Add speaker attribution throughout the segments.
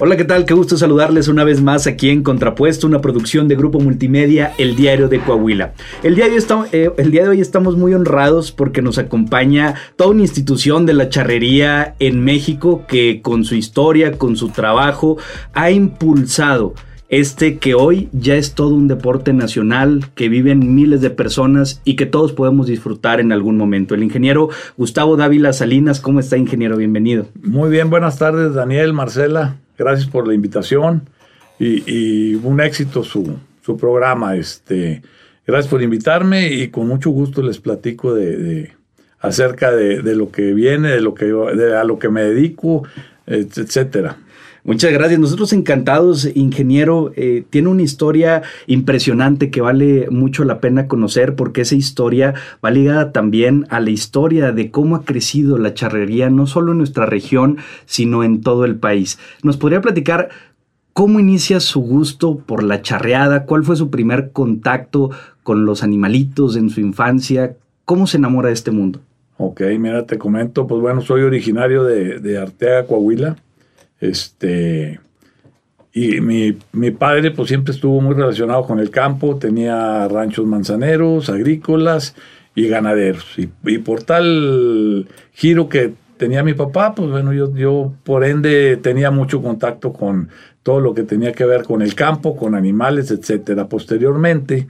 Speaker 1: Hola, ¿qué tal? Qué gusto saludarles una vez más aquí en Contrapuesto, una producción de Grupo Multimedia, El Diario de Coahuila. El día, de hoy estamos, eh, el día de hoy estamos muy honrados porque nos acompaña toda una institución de la charrería en México que con su historia, con su trabajo, ha impulsado este que hoy ya es todo un deporte nacional, que viven miles de personas y que todos podemos disfrutar en algún momento. El ingeniero Gustavo Dávila Salinas, ¿cómo está ingeniero? Bienvenido.
Speaker 2: Muy bien, buenas tardes Daniel, Marcela. Gracias por la invitación y, un éxito su, programa. Este, gracias por invitarme y con mucho gusto les platico de, acerca de, lo que viene, de lo que a lo que me dedico, etcétera.
Speaker 1: Muchas gracias. Nosotros encantados, ingeniero. Eh, tiene una historia impresionante que vale mucho la pena conocer porque esa historia va ligada también a la historia de cómo ha crecido la charrería, no solo en nuestra región, sino en todo el país. ¿Nos podría platicar cómo inicia su gusto por la charreada? ¿Cuál fue su primer contacto con los animalitos en su infancia? ¿Cómo se enamora de este mundo?
Speaker 2: Ok, mira, te comento, pues bueno, soy originario de, de Coahuila. Este, y mi, mi, padre pues siempre estuvo muy relacionado con el campo, tenía ranchos manzaneros, agrícolas y ganaderos. Y, por tal giro que tenía mi papá, pues bueno, yo, yo por ende tenía mucho contacto con todo lo que tenía que ver con el campo, con animales, etcétera. Posteriormente,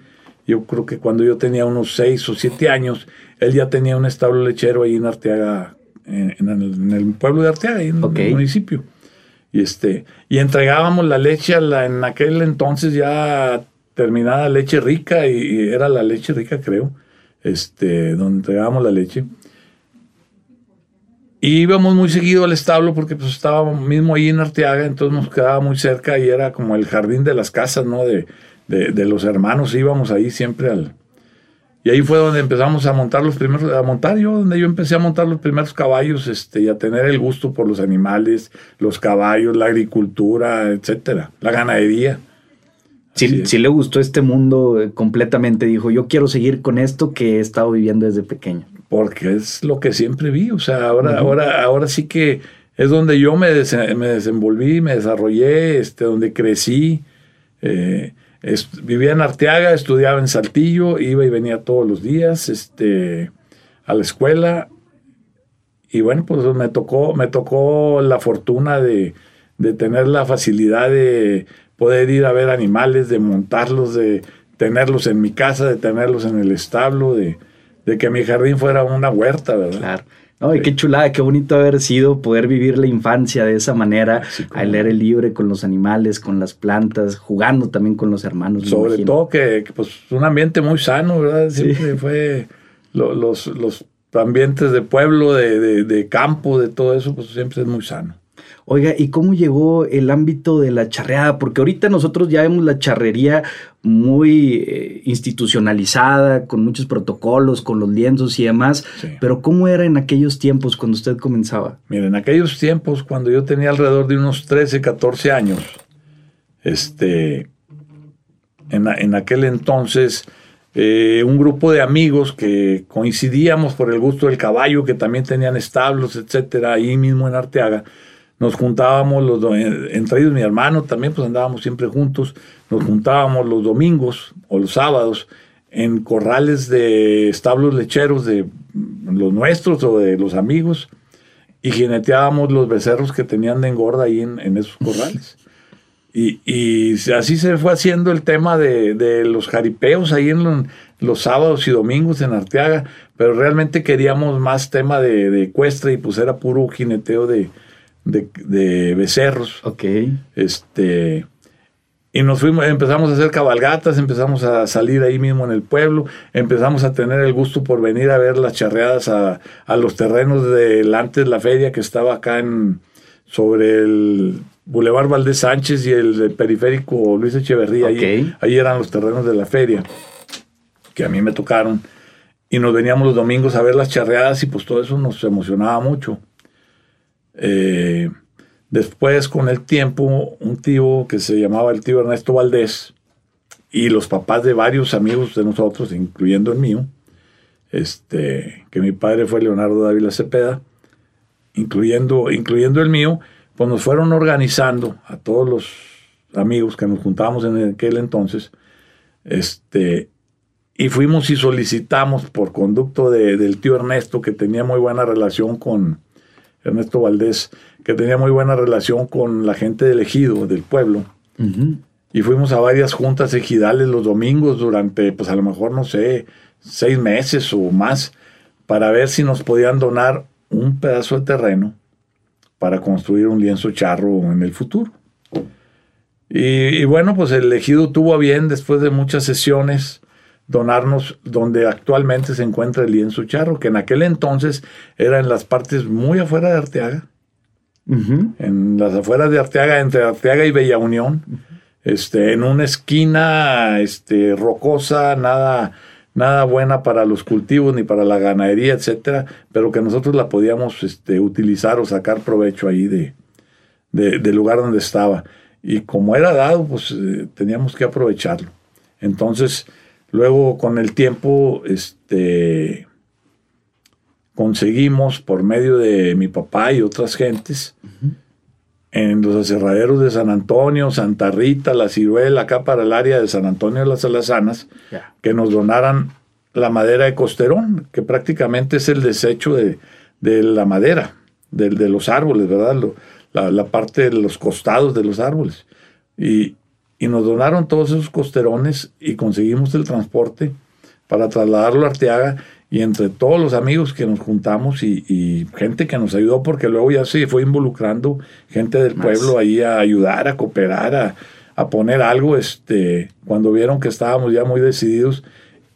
Speaker 2: yo creo que cuando yo tenía unos seis o siete años, él ya tenía un establo lechero ahí en Arteaga, en, el, pueblo de Arteaga, en el municipio. Y, este, y entregábamos la leche la, en aquel entonces ya terminada leche rica, y, era la leche rica, creo, este, donde entregábamos la leche. Y íbamos muy seguido al establo porque pues estábamos mismo ahí en Arteaga, entonces nos quedaba muy cerca y era como el jardín de las casas, ¿no? De, de, de los hermanos, íbamos ahí siempre al, y ahí fue donde empezamos a montar los primeros, a montar yo, donde yo empecé a montar los primeros caballos, este, y a tener el gusto por los animales, los caballos, la agricultura, etcétera, la ganadería.
Speaker 1: Si, le gustó este mundo eh, completamente, dijo, yo quiero seguir con esto que he estado viviendo desde pequeño.
Speaker 2: Porque es lo que siempre vi, o sea, ahora, ahora, ahora sí que es donde yo me, me desenvolví, me desarrollé, este, donde crecí. Eh, vivía en Arteaga, estudiaba en Saltillo, iba y venía todos los días este, a la escuela. Y bueno, pues me tocó, me tocó la fortuna de, tener la facilidad de poder ir a ver animales, de montarlos, de tenerlos en mi casa, de tenerlos en el establo, de, de que mi jardín fuera una huerta, ¿verdad?
Speaker 1: Claro. No, y qué chulada, qué bonito haber sido poder vivir la infancia de esa manera, al leer el libre con los animales, con las plantas, jugando también con los hermanos.
Speaker 2: Sobre todo que, pues un ambiente muy sano, ¿verdad? Siempre fue los, los ambientes de pueblo, de, de campo, de todo eso, pues siempre es muy sano.
Speaker 1: Oiga, ¿y cómo llegó el ámbito de la charreada? Porque ahorita nosotros ya vemos la charrería muy eh, institucionalizada, con muchos protocolos, con los lienzos y demás, pero ¿cómo era en aquellos tiempos cuando usted comenzaba?
Speaker 2: Mira, en aquellos tiempos, cuando yo tenía alrededor de unos 13, 14 años, este, en, aquel entonces... Eh, un grupo de amigos que coincidíamos por el gusto del caballo, que también tenían establos, etcétera, ahí mismo en Arteaga, nos juntábamos los entre ellos mi hermano también pues andábamos siempre juntos nos juntábamos los domingos o los sábados en corrales de establos lecheros de los nuestros o de los amigos y jineteábamos los becerros que tenían de engorda ahí en, esos corrales. Y, y, así se fue haciendo el tema de, de los jaripeos ahí en los, sábados y domingos en Arteaga, pero realmente queríamos más tema de, de ecuestre y pues era puro jineteo de, de, becerros.
Speaker 1: Ok.
Speaker 2: Este, y nos fuimos, empezamos a hacer cabalgatas, empezamos a salir ahí mismo en el pueblo, empezamos a tener el gusto por venir a ver las charreadas a, los terrenos delante de la feria que estaba acá en sobre el Boulevard Valdés Sánchez y el, periférico Luis Echeverría. Ahí, ahí, eran los terrenos de la feria, que a mí me tocaron. Y nos veníamos los domingos a ver las charreadas y pues todo eso nos emocionaba mucho. Eh, después, con el tiempo, un tío que se llamaba el tío Ernesto Valdés y los papás de varios amigos de nosotros, incluyendo el mío, este, que mi padre fue Leonardo Dávila Cepeda, incluyendo, incluyendo el mío, pues nos fueron organizando a todos los amigos que nos juntábamos en aquel entonces, este, y fuimos y solicitamos por conducto del tío Ernesto, que tenía muy buena relación con Ernesto Valdés, que tenía muy buena relación con la gente del ejido, del pueblo. Y fuimos a varias juntas ejidales los domingos durante, pues a lo mejor, no sé, seis meses o más, para ver si nos podían donar un pedazo de terreno para construir un lienzo charro en el futuro. Y, bueno, pues el ejido tuvo a bien, después de muchas sesiones, donarnos donde actualmente se encuentra el lienzo charro, que en aquel entonces era en las partes muy afuera de Arteaga, en las afueras de Arteaga, entre Arteaga y Bella Unión, este, en una esquina este, rocosa, nada, nada buena para los cultivos ni para la ganadería, etcétera, pero que nosotros la podíamos este, utilizar o sacar provecho ahí de, del lugar donde estaba. Y como era dado, pues eh, teníamos que aprovecharlo. Entonces, luego con el tiempo, este, conseguimos por medio de mi papá y otras gentes, en los aserraderos de San Antonio, Santa Rita, La Ciruela, acá para el área de San Antonio de las Alazanas, que nos donaran la madera de costerón, que prácticamente es el desecho de, la madera, de, de, los árboles, ¿verdad? la, parte de los costados de los árboles. Y, y nos donaron todos esos costerones y conseguimos el transporte para trasladarlo a Arteaga y entre todos los amigos que nos juntamos y, gente que nos ayudó, porque luego ya se fue involucrando gente del pueblo ahí a ayudar, a cooperar, a, poner algo, este, cuando vieron que estábamos ya muy decididos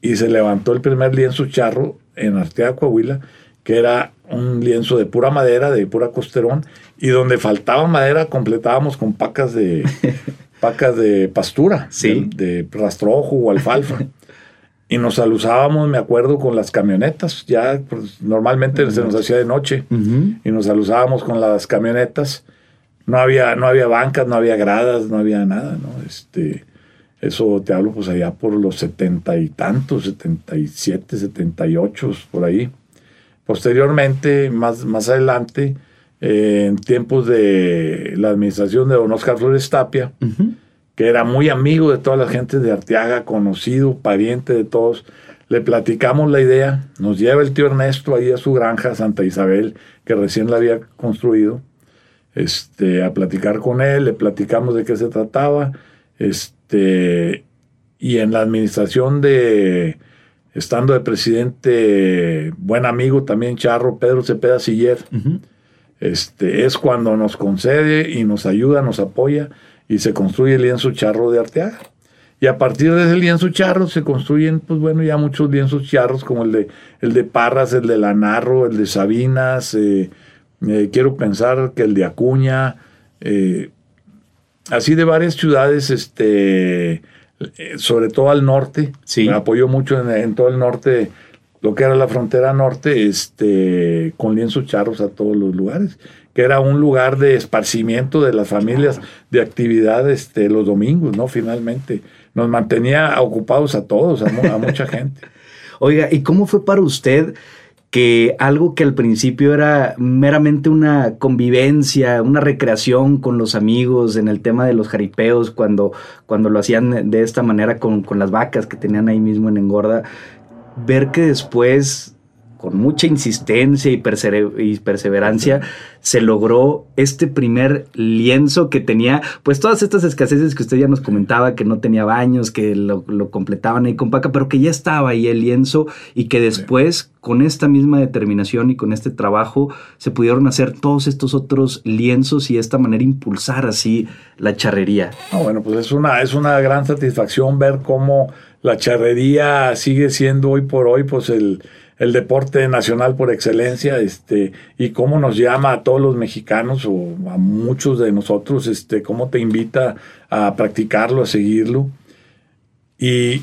Speaker 2: y se levantó el primer lienzo charro en Arteaga, Coahuila, que era un lienzo de pura madera, de pura costerón, y donde faltaba madera completábamos con pacas de, pacas de pastura, de, de rastrojo o alfalfa. Y nos alusábamos, me acuerdo, con las camionetas. Ya pues, normalmente se nos hacía de noche. Y nos alusábamos con las camionetas. No había, no había bancas, no había gradas, no había nada, ¿no? Este, eso te hablo pues allá por los setenta y tantos, setenta y siete, setenta y ocho, por ahí. Posteriormente, más, más adelante, eh, en tiempos de la administración de don Oscar Flores Tapia, que era muy amigo de toda la gente de Arteaga, conocido, pariente de todos. Le platicamos la idea, nos lleva el tío Ernesto ahí a su granja, Santa Isabel, que recién la había construido, este, a platicar con él, le platicamos de qué se trataba, este, y en la administración de, estando de presidente, buen amigo también Charro, Pedro Cepeda Siller, este, es cuando nos concede y nos ayuda, nos apoya y se construye el lienzo charro de Arteaga. Y a partir de ese lienzo charro se construyen, pues bueno, ya muchos lienzos charros, como el de, el de Parras, el de Lanarro, el de Sabinas, eh, eh, quiero pensar que el de Acuña, eh, así de varias ciudades, este, sobre todo al norte, me apoyó mucho en, en, todo el norte, lo que era la frontera norte, este, con lienzos charros a todos los lugares que era un lugar de esparcimiento de las familias, de actividad este, los domingos, ¿no? Finalmente. Nos mantenía ocupados a todos, a, mucha gente.
Speaker 1: Oiga, ¿y cómo fue para usted que algo que al principio era meramente una convivencia, una recreación con los amigos en el tema de los jaripeos, cuando, cuando lo hacían de esta manera con, con las vacas que tenían ahí mismo en Engorda, ver que después con mucha insistencia y, perseverancia, se logró este primer lienzo que tenía, pues todas estas escaseces que usted ya nos comentaba, que no tenía baños, que lo, completaban ahí con paca, pero que ya estaba ahí el lienzo y que después, con esta misma determinación y con este trabajo, se pudieron hacer todos estos otros lienzos y de esta manera impulsar así la charrería.
Speaker 2: bueno, pues es una, es una gran satisfacción ver cómo la charrería sigue siendo hoy por hoy, pues el el deporte nacional por excelencia, este, y cómo nos llama a todos los mexicanos o a muchos de nosotros, este, cómo te invita a practicarlo, a seguirlo. Y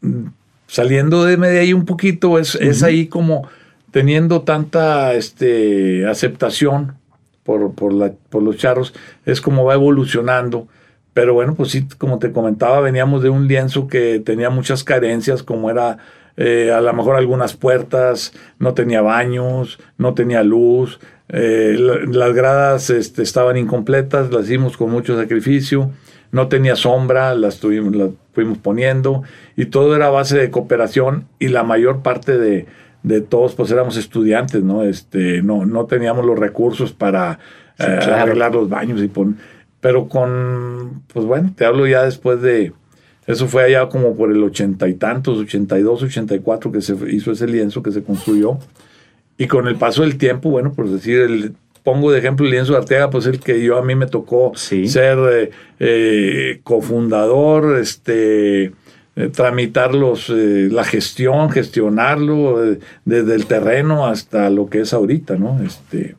Speaker 2: mm, saliendo de, ahí un poquito, es, es ahí como teniendo tanta este, aceptación por, por, la, por los charros, es como va evolucionando. Pero bueno, pues sí, como te comentaba, veníamos de un lienzo que tenía muchas carencias, como era eh, a lo mejor algunas puertas, no tenía baños, no tenía luz, eh, las gradas este, estaban incompletas, las hicimos con mucho sacrificio, no tenía sombra, las, tuvimos, las fuimos poniendo y todo era a base de cooperación y la mayor parte de, de todos pues éramos estudiantes, ¿no? Este, no, no teníamos los recursos para eh, arreglar los baños y pon, pero con, pues bueno, te hablo ya después de, eso fue allá como por el ochenta y tantos, ochenta y dos, ochenta y cuatro que se hizo ese lienzo que se construyó. Y con el paso del tiempo, bueno, por decir, el, pongo de ejemplo el lienzo de Arteaga, pues el que yo a mí me tocó ser eh, eh, cofundador, este, eh, tramitar los, la gestión, gestionarlo desde el terreno hasta lo que es ahorita, ¿no? Este,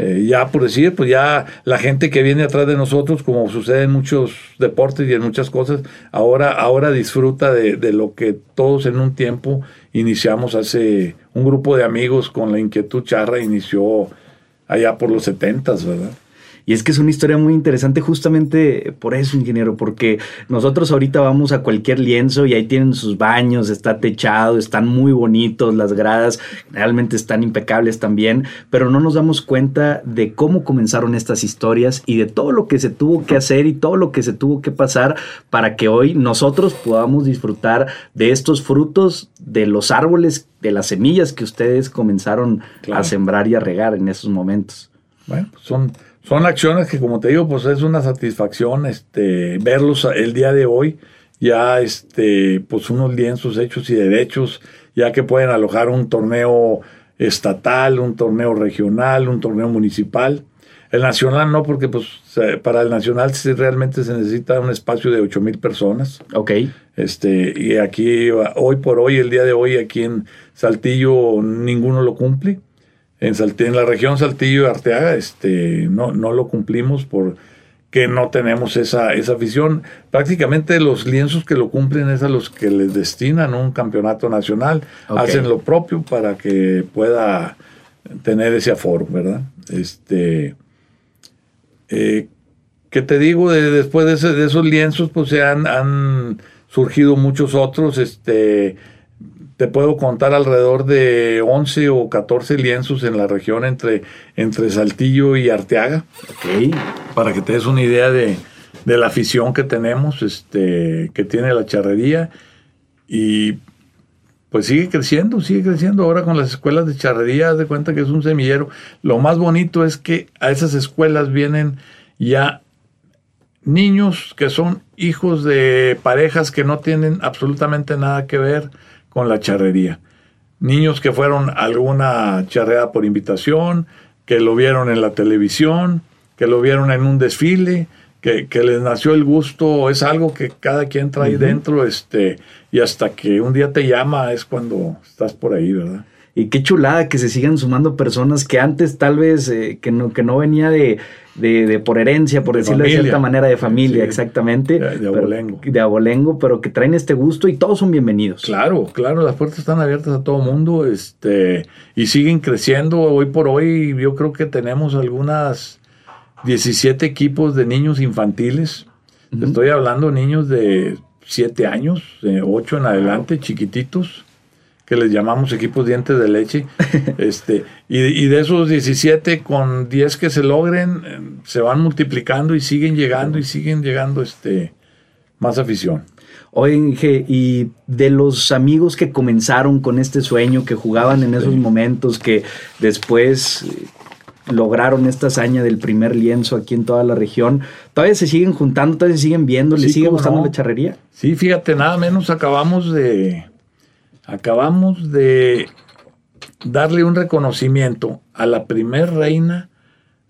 Speaker 2: eh, ya por decir, pues ya la gente que viene atrás de nosotros, como sucede en muchos deportes y en muchas cosas, ahora, ahora disfruta de, de lo que todos en un tiempo iniciamos hace un grupo de amigos con la inquietud charra, inició allá por los setentas, ¿verdad?
Speaker 1: Y es que es una historia muy interesante justamente por eso, ingeniero, porque nosotros ahorita vamos a cualquier lienzo y ahí tienen sus baños, está techado, están muy bonitos, las gradas realmente están impecables también, pero no nos damos cuenta de cómo comenzaron estas historias y de todo lo que se tuvo que hacer y todo lo que se tuvo que pasar para que hoy nosotros podamos disfrutar de estos frutos de los árboles, de las semillas que ustedes comenzaron a sembrar y a regar en esos momentos.
Speaker 2: Bueno, pues son son acciones que, como te digo, pues es una satisfacción este, verlos el día de hoy, ya este, pues unos lienzos hechos y derechos, ya que pueden alojar un torneo estatal, un torneo regional, un torneo municipal. El nacional no, porque pues para el nacional sí realmente se necesita un espacio de 8 mil personas.
Speaker 1: Ok.
Speaker 2: Este, y aquí, hoy por hoy, el día de hoy, aquí en Saltillo, ninguno lo cumple. En, en la región Saltillo y Arteaga este, no, no lo cumplimos porque no tenemos esa, esa afición. Prácticamente los lienzos que lo cumplen es a los que les destinan un campeonato nacional, hacen lo propio para que pueda tener ese aforo, ¿verdad? Este, eh, ¿Qué te digo? De, después de, de, esos lienzos, pues se han, han surgido muchos otros, este te puedo contar alrededor de 11 o 14 lienzos en la región entre, entre Saltillo y Arteaga. Para que te des una idea de, la afición que tenemos, este, que tiene la charrería. Y pues sigue creciendo, sigue creciendo. Ahora con las escuelas de charrería, haz de cuenta que es un semillero. Lo más bonito es que a esas escuelas vienen ya niños que son hijos de parejas que no tienen absolutamente nada que ver con la charrería. Niños que fueron a alguna charreada por invitación, que lo vieron en la televisión, que lo vieron en un desfile, que, les nació el gusto, es algo que cada quien trae dentro, este, y hasta que un día te llama es cuando estás por ahí, ¿verdad?
Speaker 1: Y qué chulada que se sigan sumando personas que antes tal vez eh, que, no, que no venía de, de, por herencia, por decirlo de cierta manera, de familia, exactamente.
Speaker 2: De, abolengo.
Speaker 1: de abolengo, pero que traen este gusto y todos son bienvenidos.
Speaker 2: Claro, claro, las puertas están abiertas a todo mundo este, y siguen creciendo. Hoy por hoy yo creo que tenemos algunas 17 equipos de niños infantiles. Estoy hablando niños de 7 años, de 8 en adelante, chiquititos que les llamamos equipos dientes de leche. este, y, de esos 17, con 10 que se logren, eh, se van multiplicando y siguen llegando y siguen llegando este, más afición.
Speaker 1: Oye, y de los amigos que comenzaron con este sueño, que jugaban en esos momentos, que después eh, lograron esta hazaña del primer lienzo aquí en toda la región, todavía se siguen juntando, todavía se siguen viendo, ¿les sigue gustando la charrería?
Speaker 2: Sí, fíjate, nada menos acabamos de, acabamos de darle un reconocimiento a la primer reina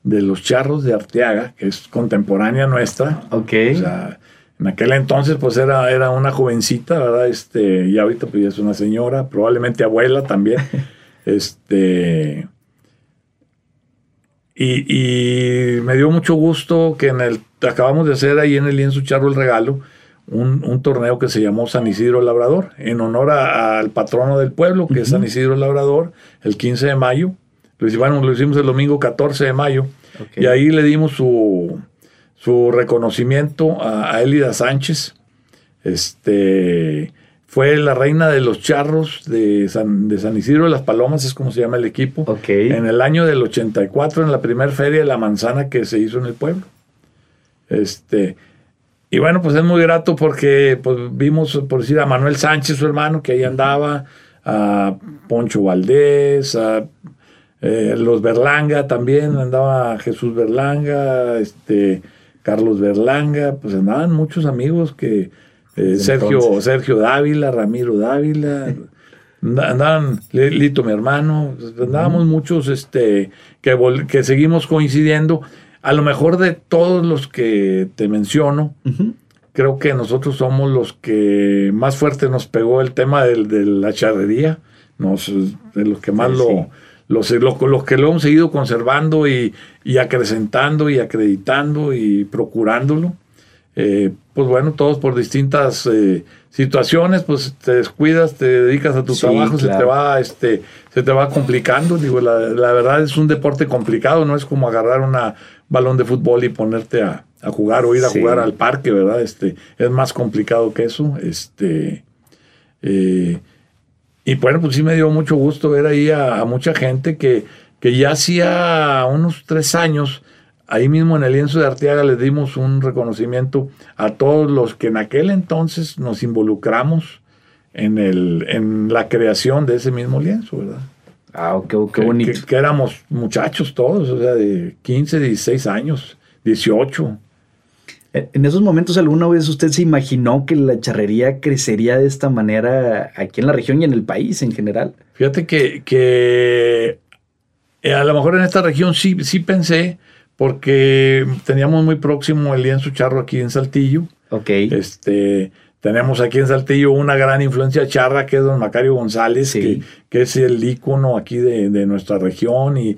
Speaker 2: de los charros de Arteaga, que es contemporánea nuestra.
Speaker 1: Ok.
Speaker 2: O sea, en aquel entonces, pues era, era una jovencita, ¿verdad? Este, y ahorita pues ya es una señora, probablemente abuela también. este. Y, y, me dio mucho gusto que en el. Acabamos de hacer ahí en el lienzo charro el regalo un, torneo que se llamó San Isidro Labrador, en honor al patrono del pueblo, que es San Isidro Labrador, el 15 de mayo. Lo, bueno, lo hicimos el domingo 14 de mayo. Y ahí le dimos su, su reconocimiento a, Elida Sánchez. Este, fue la reina de los charros de San, de San Isidro de las Palomas, es como se llama el equipo. En el año del 84, en la primera feria de la manzana que se hizo en el pueblo. Este, y bueno, pues es muy grato porque pues, vimos, por decir, a Manuel Sánchez, su hermano, que ahí andaba, a Poncho Valdés, a eh, los Berlanga también, andaba Jesús Berlanga, este, Carlos Berlanga, pues andaban muchos amigos que eh, Sergio, Sergio Dávila, Ramiro Dávila, andaban Lito, mi hermano, pues, andábamos muchos este, que, que seguimos coincidiendo a lo mejor de todos los que te menciono, creo que nosotros somos los que más fuerte nos pegó el tema de, la charrería, nos, de los que más lo, Los, los, que lo hemos seguido conservando y, acrecentando y acreditando y procurándolo. Eh, pues bueno, todos por distintas eh, situaciones, pues te descuidas, te dedicas a tu trabajo, se te va, este, se te va complicando. Digo, la, la, verdad es un deporte complicado, no es como agarrar una, balón de fútbol y ponerte a, jugar o ir a jugar al parque, ¿verdad? Este, es más complicado que eso. Este, eh, y bueno, pues sí me dio mucho gusto ver ahí a, mucha gente que, que, ya hacía unos tres años, ahí mismo en el lienzo de Arteaga les dimos un reconocimiento a todos los que en aquel entonces nos involucramos en, el, en la creación de ese mismo lienzo, ¿verdad?
Speaker 1: Ah, qué, qué bonito.
Speaker 2: Que, éramos muchachos todos, o sea, de 15, 16 años, 18.
Speaker 1: En esos momentos, ¿alguna vez usted se imaginó que la charrería crecería de esta manera aquí en la región y en el país en general?
Speaker 2: Fíjate que, que eh, a lo mejor en esta región sí, sí pensé, porque teníamos muy próximo el lienzo charro aquí en Saltillo.
Speaker 1: Ok.
Speaker 2: Este, tenemos aquí en Saltillo una gran influencia charra que es don Macario González, que, es el ícono aquí de, nuestra región y,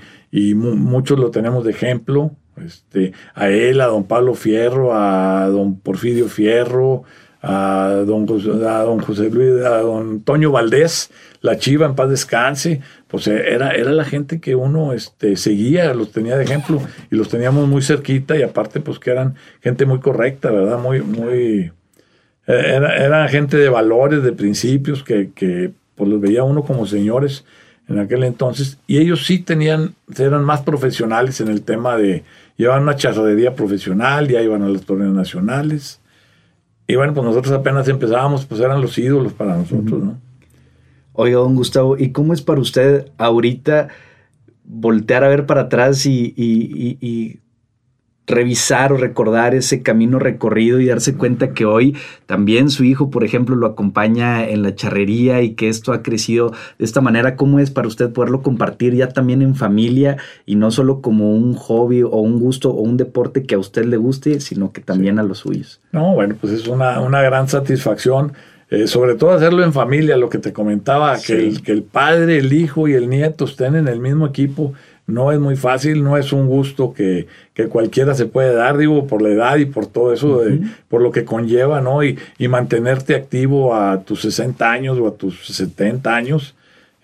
Speaker 2: muchos lo tenemos de ejemplo. Este, a él, a don Pablo Fierro, a don Porfirio Fierro, a don, a don José Luis, a don Toño Valdés, la Chiva en paz descanse, pues era, era la gente que uno este, seguía, los tenía de ejemplo y los teníamos muy cerquita y aparte pues que eran gente muy correcta, ¿verdad? Muy, muy, era, gente de valores, de principios, que, que pues los veía uno como señores en aquel entonces, y ellos sí tenían, eran más profesionales en el tema de, llevar una charrería profesional, ya iban a los torneos nacionales, y bueno, pues nosotros apenas empezábamos, pues eran los ídolos para nosotros, ¿no?
Speaker 1: Oiga, don Gustavo, ¿y cómo es para usted ahorita voltear a ver para atrás y, y revisar o recordar ese camino recorrido y darse cuenta que hoy también su hijo, por ejemplo, lo acompaña en la charrería y que esto ha crecido de esta manera. ¿Cómo es para usted poderlo compartir ya también en familia y no solo como un hobby o un gusto o un deporte que a usted le guste, sino que también a los suyos?
Speaker 2: No, bueno, pues es una, una gran satisfacción. Eh, sobre todo hacerlo en familia, lo que te comentaba, que, el, que el padre, el hijo y el nieto estén en el mismo equipo no es muy fácil, no es un gusto que, cualquiera se puede dar, digo, por la edad y por todo eso, por lo que conlleva, ¿no? Y, mantenerte activo a tus 60 años o a tus 70 años,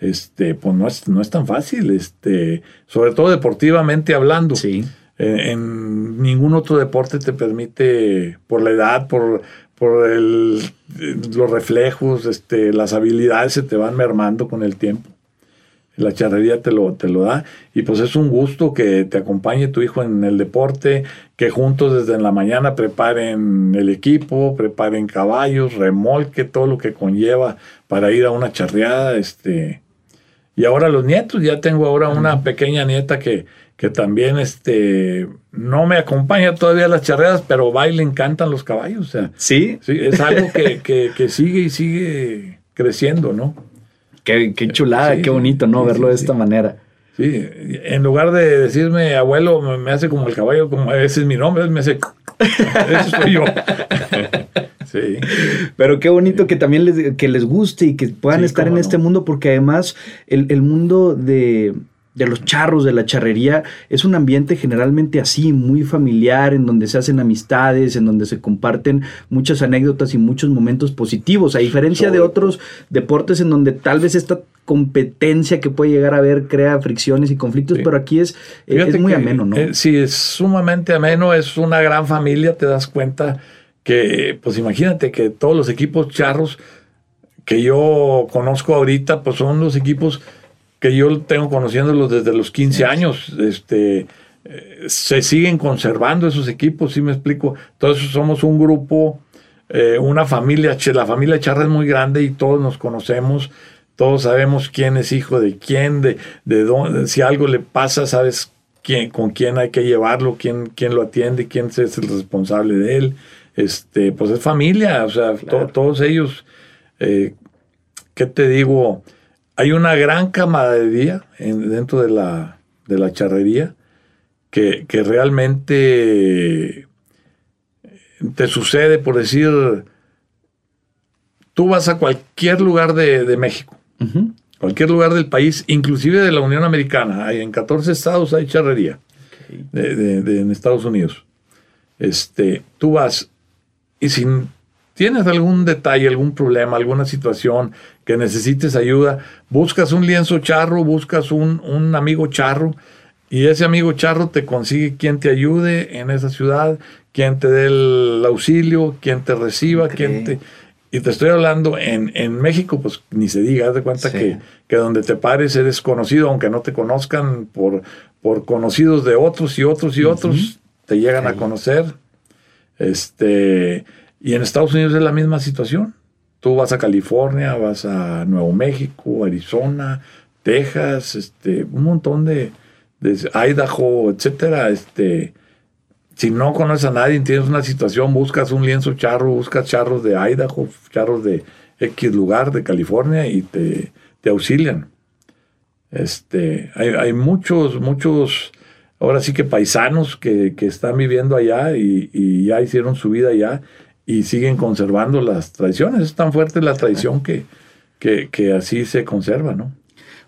Speaker 2: este, pues no es, no es tan fácil, este, sobre todo deportivamente hablando.
Speaker 1: Sí.
Speaker 2: En ningún otro deporte te permite, por la edad, por, por el, los reflejos, este, las habilidades se te van mermando con el tiempo la charrería te lo, te lo da. Y pues es un gusto que te acompañe tu hijo en el deporte, que juntos desde en la mañana preparen el equipo, preparen caballos, remolque, todo lo que conlleva para ir a una charreada. Este. Y ahora los nietos, ya tengo ahora una pequeña nieta que, que también este, no me acompaña todavía a las charreadas, pero va y le encantan los caballos. O sea,
Speaker 1: ¿Sí?
Speaker 2: sí es algo que, que, que sigue y sigue creciendo, ¿no?
Speaker 1: Qué, chulada, qué bonito, ¿no? Verlo de esta manera.
Speaker 2: Sí, en lugar de decirme abuelo, me, hace como el caballo, como ese es mi nombre, me hace. Eso soy yo.
Speaker 1: sí. Pero qué bonito que también les, que les guste y que puedan estar en este mundo, porque además el mundo de de los charros, de la charrería, es un ambiente generalmente así, muy familiar, en donde se hacen amistades, en donde se comparten muchas anécdotas y muchos momentos positivos, a diferencia de otros deportes en donde tal vez esta competencia que puede llegar a haber crea fricciones y conflictos, pero aquí es, es muy ameno, ¿no?
Speaker 2: Eh, sí, es sumamente ameno, es una gran familia, te das cuenta que, pues imagínate que todos los equipos charros que yo conozco ahorita, pues son los equipos que yo tengo conociéndolos desde los 15 años. Este, eh, se siguen conservando esos equipos, si me explico. Entonces somos un grupo, eh, una familia, la familia Charra es muy grande y todos nos conocemos, todos sabemos quién es hijo de quién, de, de dónde, si algo le pasa, sabes quién, con quién hay que llevarlo, quién, quién lo atiende, quién es el responsable de él. Este, pues es familia, o sea, todos ellos, eh, ¿qué te digo? Hay una gran camaradería en, dentro de la, de la charrería que, que, realmente te sucede, por decir, tú vas a cualquier lugar de, México, cualquier lugar del país, inclusive de la Unión Americana, hay, en 14 estados hay charrería de, en Estados Unidos. Este, tú vas y si tienes algún detalle, algún problema, alguna situación que necesites ayuda, buscas un lienzo charro, buscas un, amigo charro y ese amigo charro te consigue quien te ayude en esa ciudad, quien te dé el auxilio, quien te reciba, quien te... Y te estoy hablando en, en México, pues ni se diga, haz de cuenta que, que, donde te pares eres conocido, aunque no te conozcan por, por conocidos de otros y otros y otros, te llegan a conocer. Este, y en Estados Unidos es la misma situación. Tú vas a California, vas a Nuevo México, Arizona, Texas, este, un montón de, de Idaho, etcétera. Este, si no conoces a nadie, tienes una situación, buscas un lienzo charro, buscas charros de Idaho, charros de X lugar de California y te, te auxilian. Este, hay, hay, muchos, muchos ahora sí que paisanos que, están viviendo allá y, ya hicieron su vida allá y siguen conservando las tradiciones. Es tan fuerte la tradición que, que, que así se conserva, ¿no?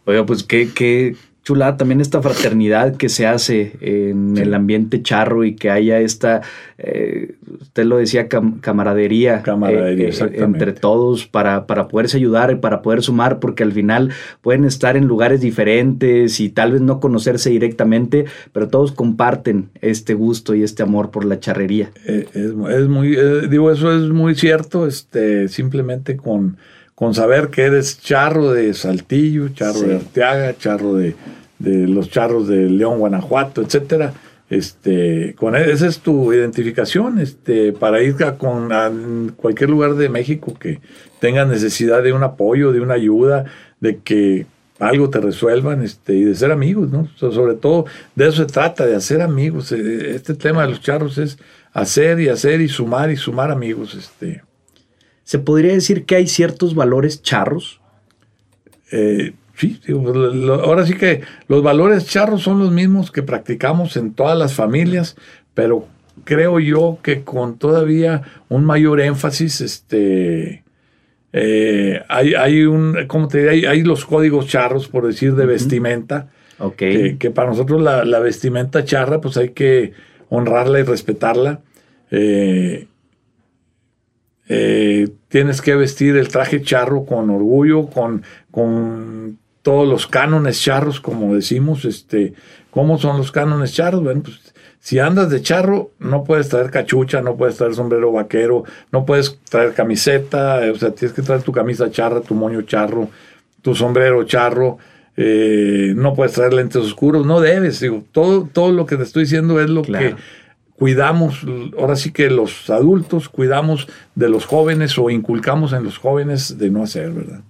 Speaker 1: Oiga, pues qué, qué, chulada también esta fraternidad que se hace en el ambiente charro y que haya esta, eh, usted lo decía, camaradería,
Speaker 2: camaradería
Speaker 1: eh, entre todos para, para poderse ayudar y para poder sumar, porque al final pueden estar en lugares diferentes y tal vez no conocerse directamente, pero todos comparten este gusto y este amor por la charrería.
Speaker 2: Eh, es, muy, digo, eso es muy cierto, este, simplemente con con saber que eres charro de Saltillo, charro de Arteaga, charro de, los charros de León, Guanajuato, etcétera. Este, con e, esa es tu identificación, este, para ir a, con, cualquier lugar de México que tenga necesidad de un apoyo, de una ayuda, de que algo te resuelvan, este, y de ser amigos, ¿no? sobre todo de eso se trata, de hacer amigos. E, este tema de los charros es hacer y hacer y sumar y sumar amigos, este.
Speaker 1: ¿Se podría decir que hay ciertos valores charros?
Speaker 2: Eh, sí, ahora sí que los valores charros son los mismos que practicamos en todas las familias, pero creo yo que con todavía un mayor énfasis, este, eh, hay, un, ¿cómo te diría? Hay, los códigos charros, por decir, de vestimenta.
Speaker 1: Okay.
Speaker 2: Que, para nosotros la, vestimenta charra, pues hay que honrarla y respetarla. Eh, eh, tienes que vestir el traje charro con orgullo, con, con todos los cánones charros, como decimos. Este, ¿Cómo son los cánones charros? Bueno, pues si andas de charro, no puedes traer cachucha, no puedes traer sombrero vaquero, no puedes traer camiseta, o sea, tienes que traer tu camisa charra, tu moño charro, tu sombrero charro. Eh, no puedes traer lentes oscuros, no debes. Digo, todo, todo lo que te estoy diciendo es lo que cuidamos, ahora sí que los adultos cuidamos de los jóvenes o inculcamos en los jóvenes de no hacer, ¿verdad?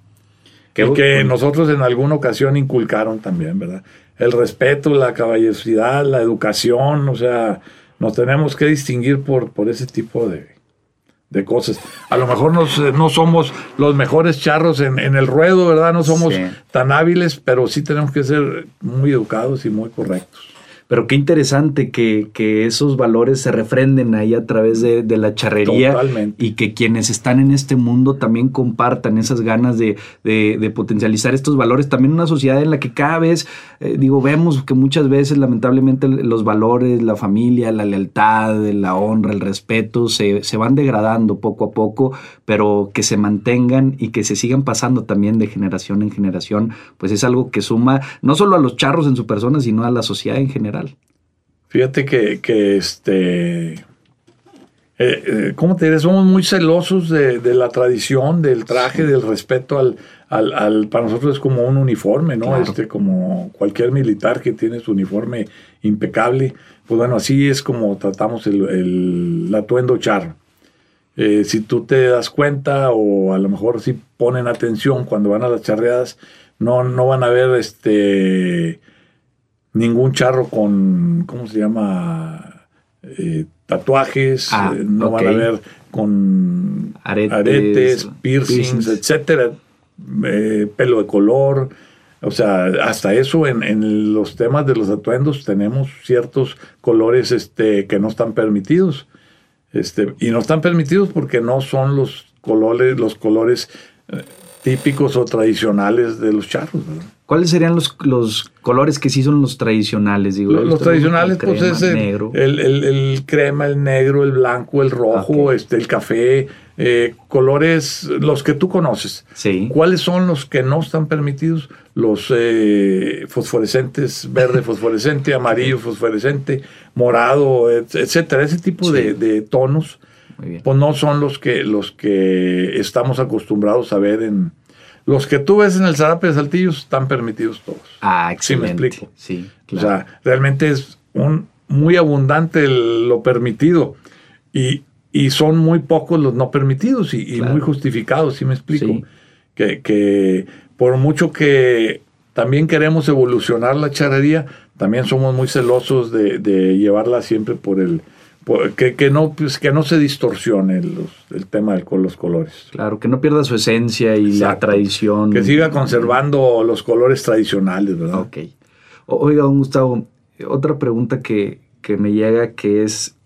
Speaker 2: Que, que nosotros en alguna ocasión inculcaron también, ¿verdad? El respeto, la caballerosidad, la educación, o sea, nos tenemos que distinguir por, por ese tipo de, de cosas. A lo mejor no somos los mejores charros en, el ruedo, ¿verdad? No somos tan hábiles, pero sí tenemos que ser muy educados y muy correctos.
Speaker 1: Pero qué interesante que, esos valores se refrenden ahí a través de, la charrería y que quienes están en este mundo también compartan esas ganas de, potencializar estos valores. También una sociedad en la que cada vez, eh, digo, vemos que muchas veces lamentablemente los valores, la familia, la lealtad, la honra, el respeto se, se van degradando poco a poco, pero que se mantengan y que se sigan pasando también de generación en generación, pues es algo que suma no solo a los charros en su persona, sino a la sociedad en general.
Speaker 2: Fíjate que, este, eh, eh, ¿cómo te diré? Somos muy celosos de, la tradición, del traje, del respeto al, al, Para nosotros es como un uniforme, ¿no? Este, como cualquier militar que tiene su uniforme impecable. Pues bueno, así es como tratamos el, atuendo charro. Eh, si tú te das cuenta o a lo mejor si ponen atención cuando van a las charreadas, no, no van a ver este ningún charro con, ¿cómo se llama? Eh, tatuajes,
Speaker 1: ah,
Speaker 2: eh, no van a ver con aretes, piercings, etcétera, eh, pelo de color. O sea, hasta eso en, los temas de los atuendos tenemos ciertos colores este, que no están permitidos. Este, y no están permitidos porque no son los colores, los colores típicos o tradicionales de los charros.
Speaker 1: ¿Cuáles serían los, los colores que sí son los tradicionales?
Speaker 2: Digo, los, tradicionales, pues es el, negro. El, crema, el negro, el blanco, el rojo, este, el café, eh, colores, los que tú conoces.
Speaker 1: Sí.
Speaker 2: ¿Cuáles son los que no están permitidos? Los eh, fosforescentes, verde fosforescente, amarillo fosforescente, morado, etcétera. Ese tipo de, de tonos pues no son los que, los que estamos acostumbrados a ver en... Los que tú ves en el Zarape de Saltillos están permitidos todos.
Speaker 1: Ah, excelente.
Speaker 2: ¿Sí me explico?
Speaker 1: Sí,
Speaker 2: O sea, realmente es un, muy abundante lo permitido y, y, son muy pocos los no permitidos y, muy justificados, ¿sí me explico? Que, que por mucho que también queremos evolucionar la charrería, también somos muy celosos de, de llevarla siempre por el que, que, no, pues, que no se distorsione el tema de los colores.
Speaker 1: Claro, que no pierda su esencia y la tradición.
Speaker 2: Que siga conservando los colores tradicionales, ¿verdad?
Speaker 1: Ok. Oiga, don Gustavo, otra pregunta que, que me llega que es,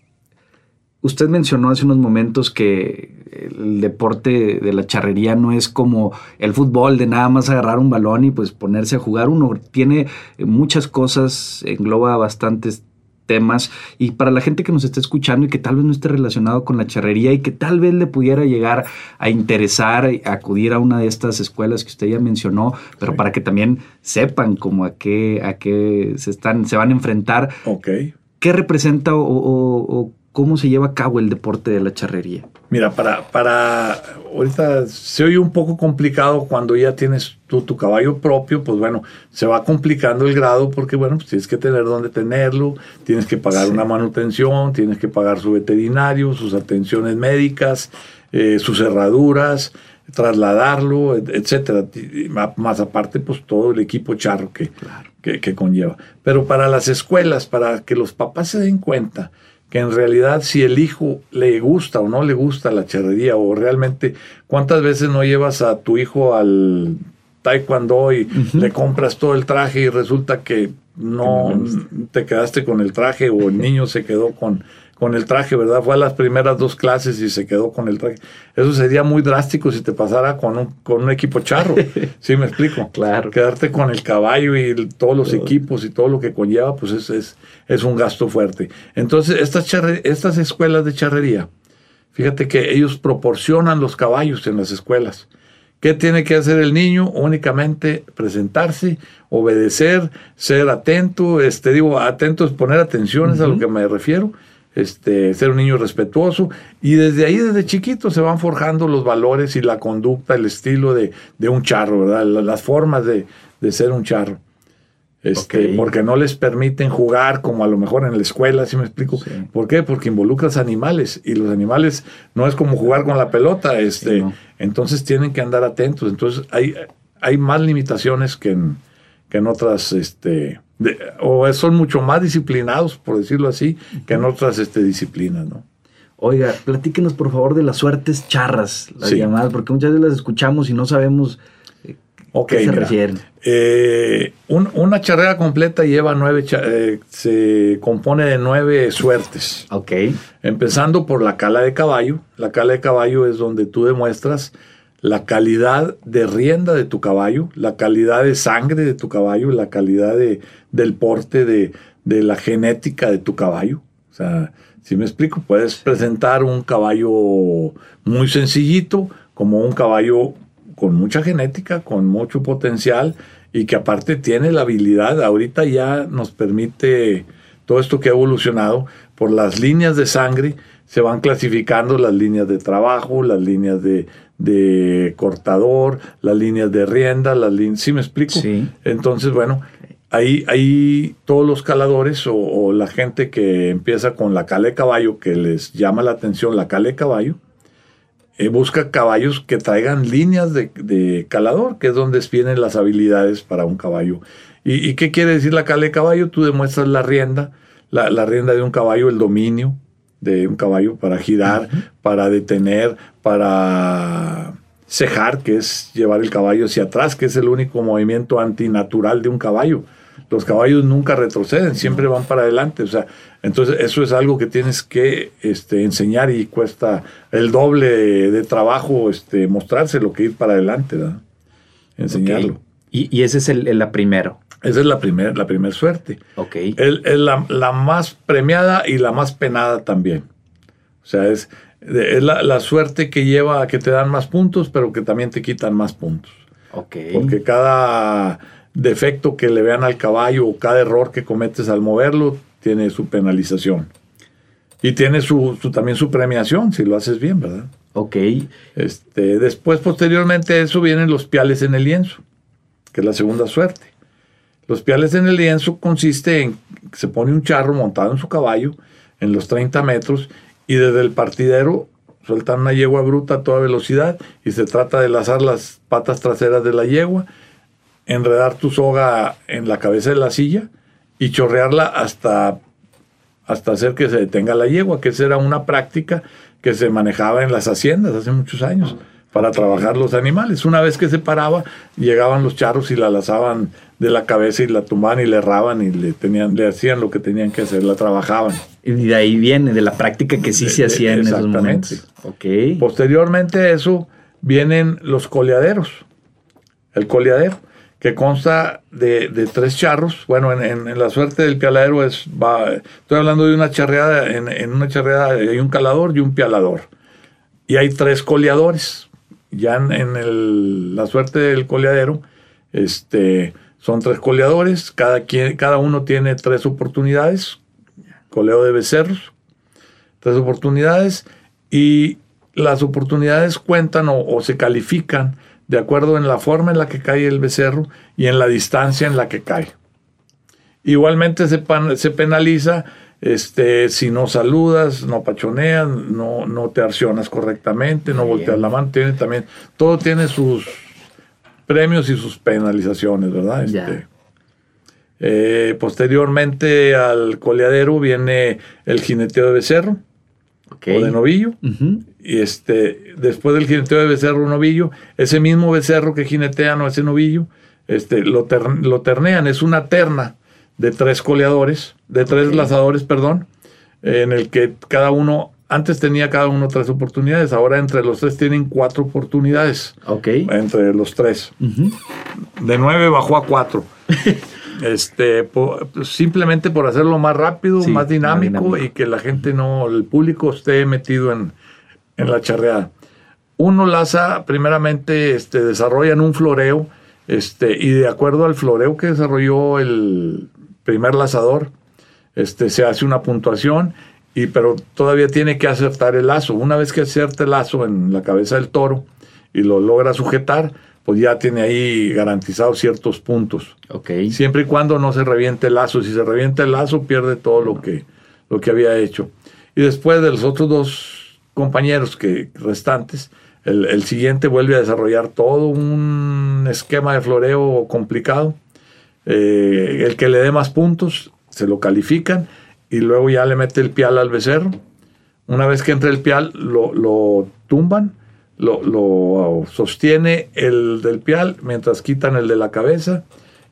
Speaker 1: usted mencionó hace unos momentos que el deporte de la charrería no es como el fútbol de nada más agarrar un balón y pues ponerse a jugar. Uno tiene muchas cosas, engloba bastantes temas y para la gente que nos está escuchando y que tal vez no esté relacionado con la charrería y que tal vez le pudiera llegar a interesar acudir a una de estas escuelas que usted ya mencionó, pero para que también sepan como a qué a qué se están se van a enfrentar.
Speaker 2: Ok.
Speaker 1: ¿Qué representa o cómo se lleva a cabo el deporte de la charrería?
Speaker 2: Mira, para, para, ahorita se oye un poco complicado cuando ya tienes tu, tu caballo propio, pues bueno, se va complicando el grado porque, bueno, pues tienes que tener dónde tenerlo, tienes que pagar una manutención, tienes que pagar su veterinario, sus atenciones médicas, eh, sus cerraduras, trasladarlo, etcétera. Más aparte, pues todo el equipo charro que, que, que conlleva. Pero para las escuelas, para que los papás se den cuenta, que en realidad si el hijo le gusta o no le gusta la charrería o realmente cuántas veces no llevas a tu hijo al taekwondo y le compras todo el traje y resulta que no te quedaste con el traje o el niño se quedó con con el traje, ¿verdad? Fue a las primeras dos clases y se quedó con el traje. Eso sería muy drástico si te pasara con un, con un equipo charro. ¿Sí me explico?
Speaker 1: Claro.
Speaker 2: Quedarte con el caballo y todos los equipos y todo lo que conlleva, pues es, es, es un gasto fuerte. Entonces, estas, estas escuelas de charrería, fíjate que ellos proporcionan los caballos en las escuelas. ¿Qué tiene que hacer el niño? Únicamente presentarse, obedecer, ser atento, este, digo, atento es poner atención, es a lo que me refiero, este, ser un niño respetuoso. Y desde ahí, desde chiquito, se van forjando los valores y la conducta, el estilo de, un charro, ¿verdad? Las formas de, ser un charro. Este, Porque no les permiten jugar como a lo mejor en la escuela, si me explico? ¿Por qué? Porque involucras animales y los animales no es como jugar con la pelota, este, entonces tienen que andar atentos. Entonces hay, hay más limitaciones que en, que en otras este, o son mucho más disciplinados, por decirlo así, que en otras este, disciplinas, ¿no?
Speaker 1: Oiga, platíquenos por favor de las suertes charras, las llamadas, porque muchas veces las escuchamos y no sabemos eh, qué se refieren.
Speaker 2: Eh, una charrera completa lleva nueve, eh, se compone de nueve suertes.
Speaker 1: Ok.
Speaker 2: Empezando por la cala de caballo. La cala de caballo es donde tú demuestras la calidad de rienda de tu caballo, la calidad de sangre de tu caballo, la calidad de, del porte de, de la genética de tu caballo. O sea, si me explico, puedes presentar un caballo muy sencillito como un caballo con mucha genética, con mucho potencial y que aparte tiene la habilidad, ahorita ya nos permite todo esto que ha evolucionado por las líneas de sangre, se van clasificando las líneas de trabajo, las líneas de, de cortador, las líneas de rienda, las líneas, ¿sí me explico?
Speaker 1: Sí.
Speaker 2: Entonces, bueno, ahí, ahí todos los caladores o, o la gente que empieza con la cala de caballo, que les llama la atención la cala de caballo, eh, busca caballos que traigan líneas de, de calador, que es donde vienen las habilidades para un caballo. ¿Y, y qué quiere decir la cala de caballo? Tú demuestras la rienda, la, la rienda de un caballo, el dominio de un caballo para girar, para detener, para cejar, que es llevar el caballo hacia atrás, que es el único movimiento antinatural de un caballo. Los caballos nunca retroceden, siempre van para adelante. O sea, entonces eso es algo que tienes que este, enseñar y cuesta el doble de, trabajo este, mostrárselo que ir para adelante, ¿verdad? Enseñarlo.
Speaker 1: Y, y ese es el, el- la primero.
Speaker 2: Esa es la primera la primer suerte.
Speaker 1: Ok.
Speaker 2: Es, es la, la más premiada y la más penada también. O sea, es, es la, la suerte que lleva a que te dan más puntos, pero que también te quitan más puntos.
Speaker 1: Ok.
Speaker 2: Porque cada defecto que le vean al caballo o cada error que cometes al moverlo tiene su penalización. Y tiene su, su- también su premiación si lo haces bien, ¿verdad?
Speaker 1: Ok.
Speaker 2: Este, después, posteriormente a eso, vienen los piales en el lienzo, que es la segunda suerte. Los piales en el lienzo consiste en que se pone un charro montado en su caballo en los 30 metros y desde el partidero sueltan una yegua bruta a toda velocidad y se trata de lazar las patas traseras de la yegua, enredar tu soga en la cabeza de la silla y chorrearla hasta hasta hacer que se detenga la yegua, que esa era una práctica que se manejaba en las haciendas hace muchos años para trabajar los animales. Una vez que se paraba, llegaban los charros y la lazaban de la cabeza y la tumbaban y le erraban y le, tenían, le hacían lo que tenían que hacer, la trabajaban.
Speaker 1: Y de ahí viene, de la práctica que sí
Speaker 2: De-
Speaker 1: se hacía en esos momentos. Ok.
Speaker 2: Posteriormente a eso vienen los coleaderos. El coleadero, que consta de, de tres charros. Bueno, en, en- en la suerte del pialadero es, va, estoy hablando de una charreada, en, en una charreada hay un calador y un pialador. Y hay tres coleadores. Ya en, en el- la suerte del coleadero, este, son tres coleadores, cada, quien, cada uno tiene tres oportunidades, coleo de becerros, tres oportunidades y las oportunidades cuentan o, o se califican de acuerdo en la forma en la que cae el becerro y en la distancia en la que cae. Igualmente se, pan- se penaliza este, si no saludas, no pachoneas, no, no te arcionas correctamente, no volteas la mano, tiene también, todo tiene sus premios y sus penalizaciones, ¿verdad? Este, eh, posteriormente al coleadero viene el jineteo de becerro o de novillo. Y este, después del jineteo de becerro o novillo, ese mismo becerro que jinetean o ese novillo, este, lo, ter- lo ternean. Es una terna de tres coleadores, de tres
Speaker 1: Ok.
Speaker 2: lazadores, perdón, en el que cada uno, antes tenía cada uno tres oportunidades, ahora entre los tres tienen cuatro oportunidades,
Speaker 1: Ok.
Speaker 2: entre los tres. De nueve bajó a cuatro. este, simplemente por hacerlo más rápido,
Speaker 1: Sí,
Speaker 2: más dinámico. y que la gente no, el público esté metido en, en la charreada. Uno laza, primeramente, este, desarrollan un floreo, este, y de acuerdo al floreo que desarrolló el primer lazador, este, se hace una puntuación, y, pero todavía tiene que acertar el lazo. Una vez que acierta el lazo en la cabeza del toro y lo logra sujetar, pues ya tiene ahí garantizados ciertos puntos.
Speaker 1: Ok.
Speaker 2: Siempre y cuando no se reviente el lazo. Si se revienta el lazo, pierde todo lo que, lo que había hecho. Y después de los otros dos compañeros que restantes, el, el siguiente vuelve a desarrollar todo un esquema de floreo complicado. Eh, el que le dé más puntos, se lo califican y luego ya le mete el pial al becerro. Una vez que entra el pial, lo, lo tumban, lo, lo sostiene el del pial mientras quitan el de la cabeza.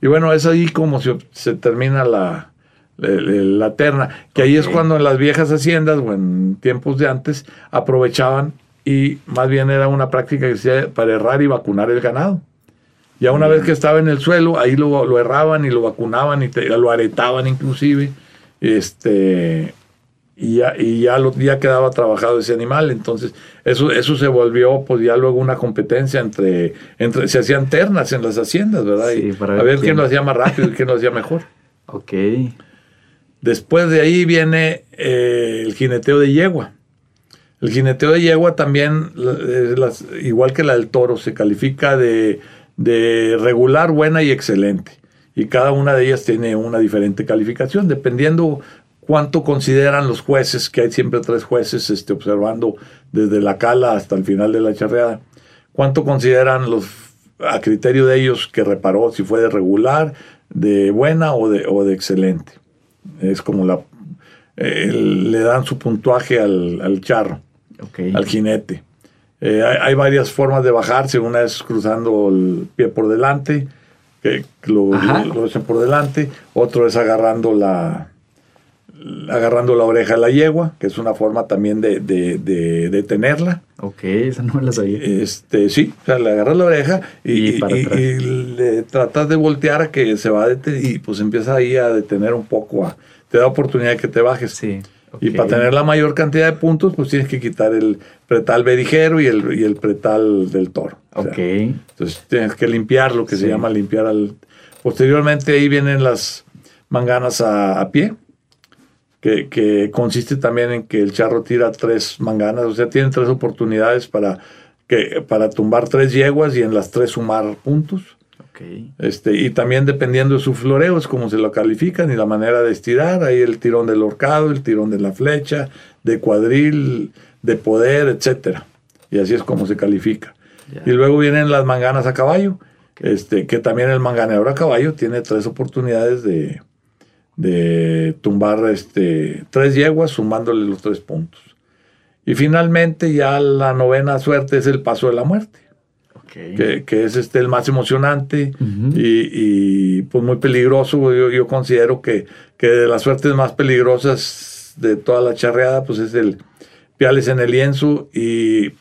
Speaker 2: Y bueno, es ahí como se, se termina la, la, la terna. Que ahí es cuando en las viejas haciendas o en tiempos de antes aprovechaban y más bien era una práctica que se hacía para errar y vacunar el ganado. Ya una vez que estaba en el suelo, ahí lo, lo erraban y lo vacunaban y te- lo aretaban inclusive. Este, y ya, y ya, lo, ya quedaba trabajado ese animal. Entonces, eso, eso se volvió pues ya luego una competencia entre, entre se hacían ternas en las haciendas, ¿verdad?
Speaker 1: Sí,
Speaker 2: Y
Speaker 1: para
Speaker 2: a
Speaker 1: ver
Speaker 2: quién
Speaker 1: quién-
Speaker 2: lo hacía más rápido y quién lo hacía mejor.
Speaker 1: Ok.
Speaker 2: Después de ahí viene eh, el jineteo de yegua. El jineteo de yegua también, igual que la del toro, se califica de, de regular, buena y excelente. Y cada una de ellas tiene una diferente calificación, dependiendo cuánto consideran los jueces, que hay siempre tres jueces este, observando desde la cala hasta el final de la charreada, cuánto consideran los a criterio de ellos que reparó si fue de regular, de buena o de, o de excelente. Es como la le dan su puntuaje al, charro, al jinete. Eh, hay, varias formas de bajarse, una es cruzando el pie por delante, que lo, lo, echan por delante, otro es agarrando la, agarrando la oreja de la yegua, que es una forma también de, de, de, tenerla.
Speaker 1: Ok, esa no me la sabía.
Speaker 2: Este, sí, o sea, le agarras la oreja y, le tratas de voltear a que se va a detener y pues empieza ahí a detener un poco, te da oportunidad de que te bajes.
Speaker 1: Sí.
Speaker 2: Y para tener la mayor cantidad de puntos, pues tienes que quitar el pretal berijero y el, y el pretal del toro.
Speaker 1: Ok.
Speaker 2: entonces tienes que limpiar lo que se llama limpiar al... Posteriormente ahí vienen las manganas a pie que, consiste también en que el charro tira tres manganas, o sea, tiene tres oportunidades para, que, para tumbar tres yeguas y en las tres sumar puntos.
Speaker 1: Okay.
Speaker 2: Este, y también dependiendo de su floreo, es como se lo califican y la manera de estirar, ahí el tirón del horcado, el tirón de la flecha, de cuadril, de poder, etcétera. Y así es como se califica. Y luego vienen las manganas a caballo, este, que también el manganeador a caballo tiene tres oportunidades de, de tumbar este, tres yeguas sumándole los tres puntos. Y finalmente ya la novena suerte es el paso de la muerte. Que, es este el más emocionante y, pues muy peligroso. Yo, yo considero que, que, de las suertes más peligrosas de toda la charreada, pues es el piales en el lienzo y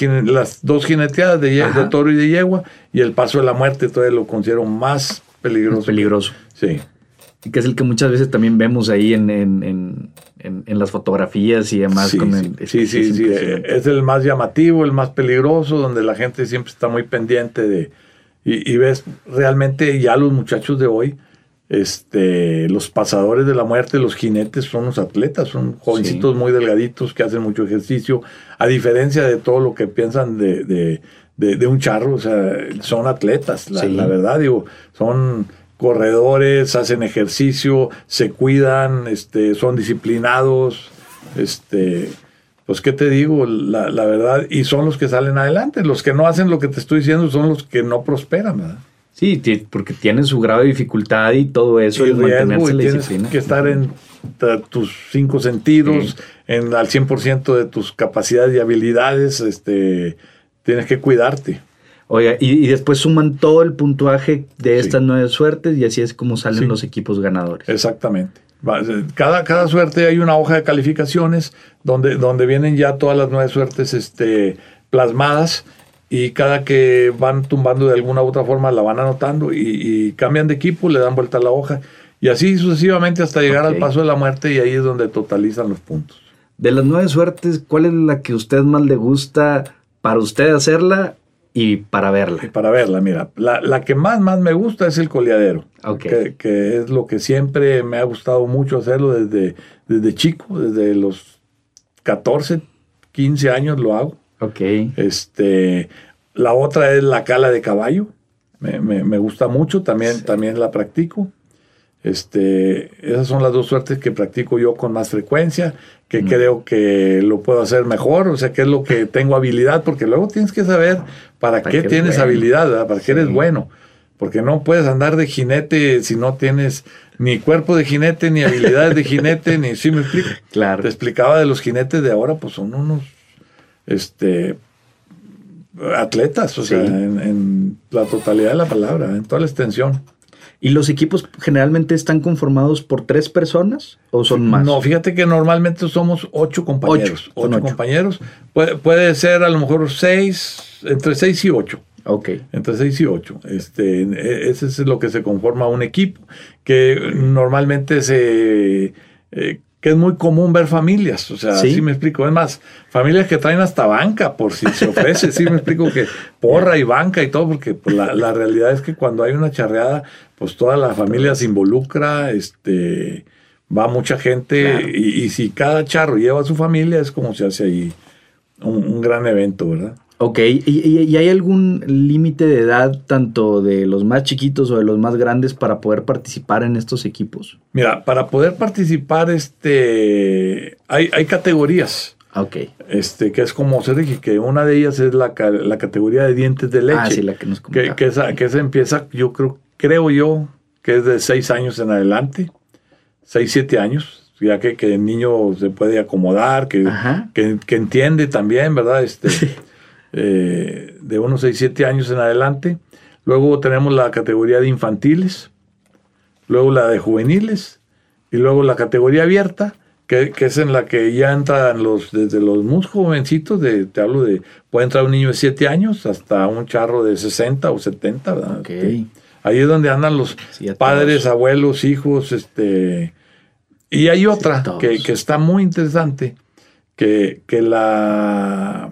Speaker 2: las dos jineteadas de, de, toro y de yegua y el paso de la muerte todavía lo considero más peligroso.
Speaker 1: peligroso.
Speaker 2: Sí
Speaker 1: y que es el que muchas veces también vemos ahí en, en, en, las fotografías y demás.
Speaker 2: Sí, sí, sí, sí, es, el más llamativo, el más peligroso, donde la gente siempre está muy pendiente de... Y, ves realmente ya los muchachos de hoy, este, los pasadores de la muerte, los jinetes son los atletas, son jovencitos muy delgaditos que hacen mucho ejercicio, a diferencia de todo lo que piensan de, de, de, un charro, o sea, son atletas, la, la verdad, digo, son corredores, hacen ejercicio, se cuidan, este, son disciplinados, este, pues qué te digo, la, verdad, y son los que salen adelante, los que no hacen lo que te estoy diciendo son los que no prosperan, ¿verdad?
Speaker 1: Sí, porque tienen su grado de dificultad y todo eso,
Speaker 2: y mantenerse la tienes que estar en tus cinco sentidos, en al 100% de tus capacidades y habilidades, este, tienes que cuidarte.
Speaker 1: Oiga, y, después suman todo el puntuaje de estas nueve suertes y así es como salen los equipos ganadores.
Speaker 2: Exactamente. Eh, cada, cada suerte hay una hoja de calificaciones donde, donde vienen ya todas las nueve suertes este, plasmadas y cada que van tumbando de alguna u otra forma la van anotando y, cambian de equipo, le dan vuelta a la hoja y así sucesivamente hasta llegar al paso de la muerte y ahí es donde totalizan los puntos.
Speaker 1: De las nueve suertes, ¿cuál es la que a usted más le gusta para usted hacerla y para verla. Y
Speaker 2: para verla, mira, la, que más, más me gusta es el coleadero, que, es lo que siempre me ha gustado mucho hacerlo desde, desde chico, desde los 14, 15 años lo hago.
Speaker 1: Ok.
Speaker 2: Este, la otra es la cala de caballo, me, gusta mucho, también, también la practico. Este, esas son las dos suertes que practico yo con más frecuencia, que creo que lo puedo hacer mejor, o sea, que es lo que tengo habilidad, porque luego tienes que saber para, qué, tienes habilidad, para qué eres bueno, porque no puedes andar de jinete si no tienes ni cuerpo de jinete, ni habilidades de jinete, ni, ¿sí me explico?
Speaker 1: Claro.
Speaker 2: Te explicaba de los jinetes de ahora, pues son unos, este, atletas, o sea, en, en la totalidad de la palabra, en toda la extensión.
Speaker 1: ¿Y los equipos generalmente están conformados por tres personas o son más?
Speaker 2: No, fíjate que normalmente somos ocho compañeros. Ocho, compañeros. Puede, ser a lo mejor seis, entre seis y ocho.
Speaker 1: Ok.
Speaker 2: Entre seis y ocho. Este, e, ese es lo que se conforma un equipo, que normalmente se... Eh, que es muy común ver familias, o sea, ¿Sí? me explico. Es más, familias que traen hasta banca por si se ofrece, sí me explico que porra y banca y todo, porque pues, la, la, realidad es que cuando hay una charreada, pues toda la familia se involucra, este, va mucha gente y, si cada charro lleva a su familia es como se hace ahí un, gran evento, ¿verdad?
Speaker 1: Ok, ¿y, hay algún límite de edad tanto de los más chiquitos o de los más grandes para poder participar en estos equipos?
Speaker 2: Mira, para poder participar este, hay, hay categorías.
Speaker 1: Ok.
Speaker 2: Este, que es como se dije, que una de ellas es la, la categoría de dientes de leche. Ah,
Speaker 1: sí, la que nos
Speaker 2: que, que, esa, que esa empieza, yo creo, creo yo, que es de seis años en adelante. 6, 7 años, ya que, que, el niño se puede acomodar, que, que, entiende también, ¿verdad? Este, eh, de unos 6, 7 años en adelante. Luego tenemos la categoría de infantiles, luego la de juveniles y luego la categoría abierta, que, es en la que ya entran los, desde los muy jovencitos, de, te hablo de, puede entrar un niño de 7 años hasta un charro de 60 o 70, ¿verdad?
Speaker 1: Okay.
Speaker 2: Ahí es donde andan los padres, abuelos, hijos, este, y hay otra que, está muy interesante, que, que, la,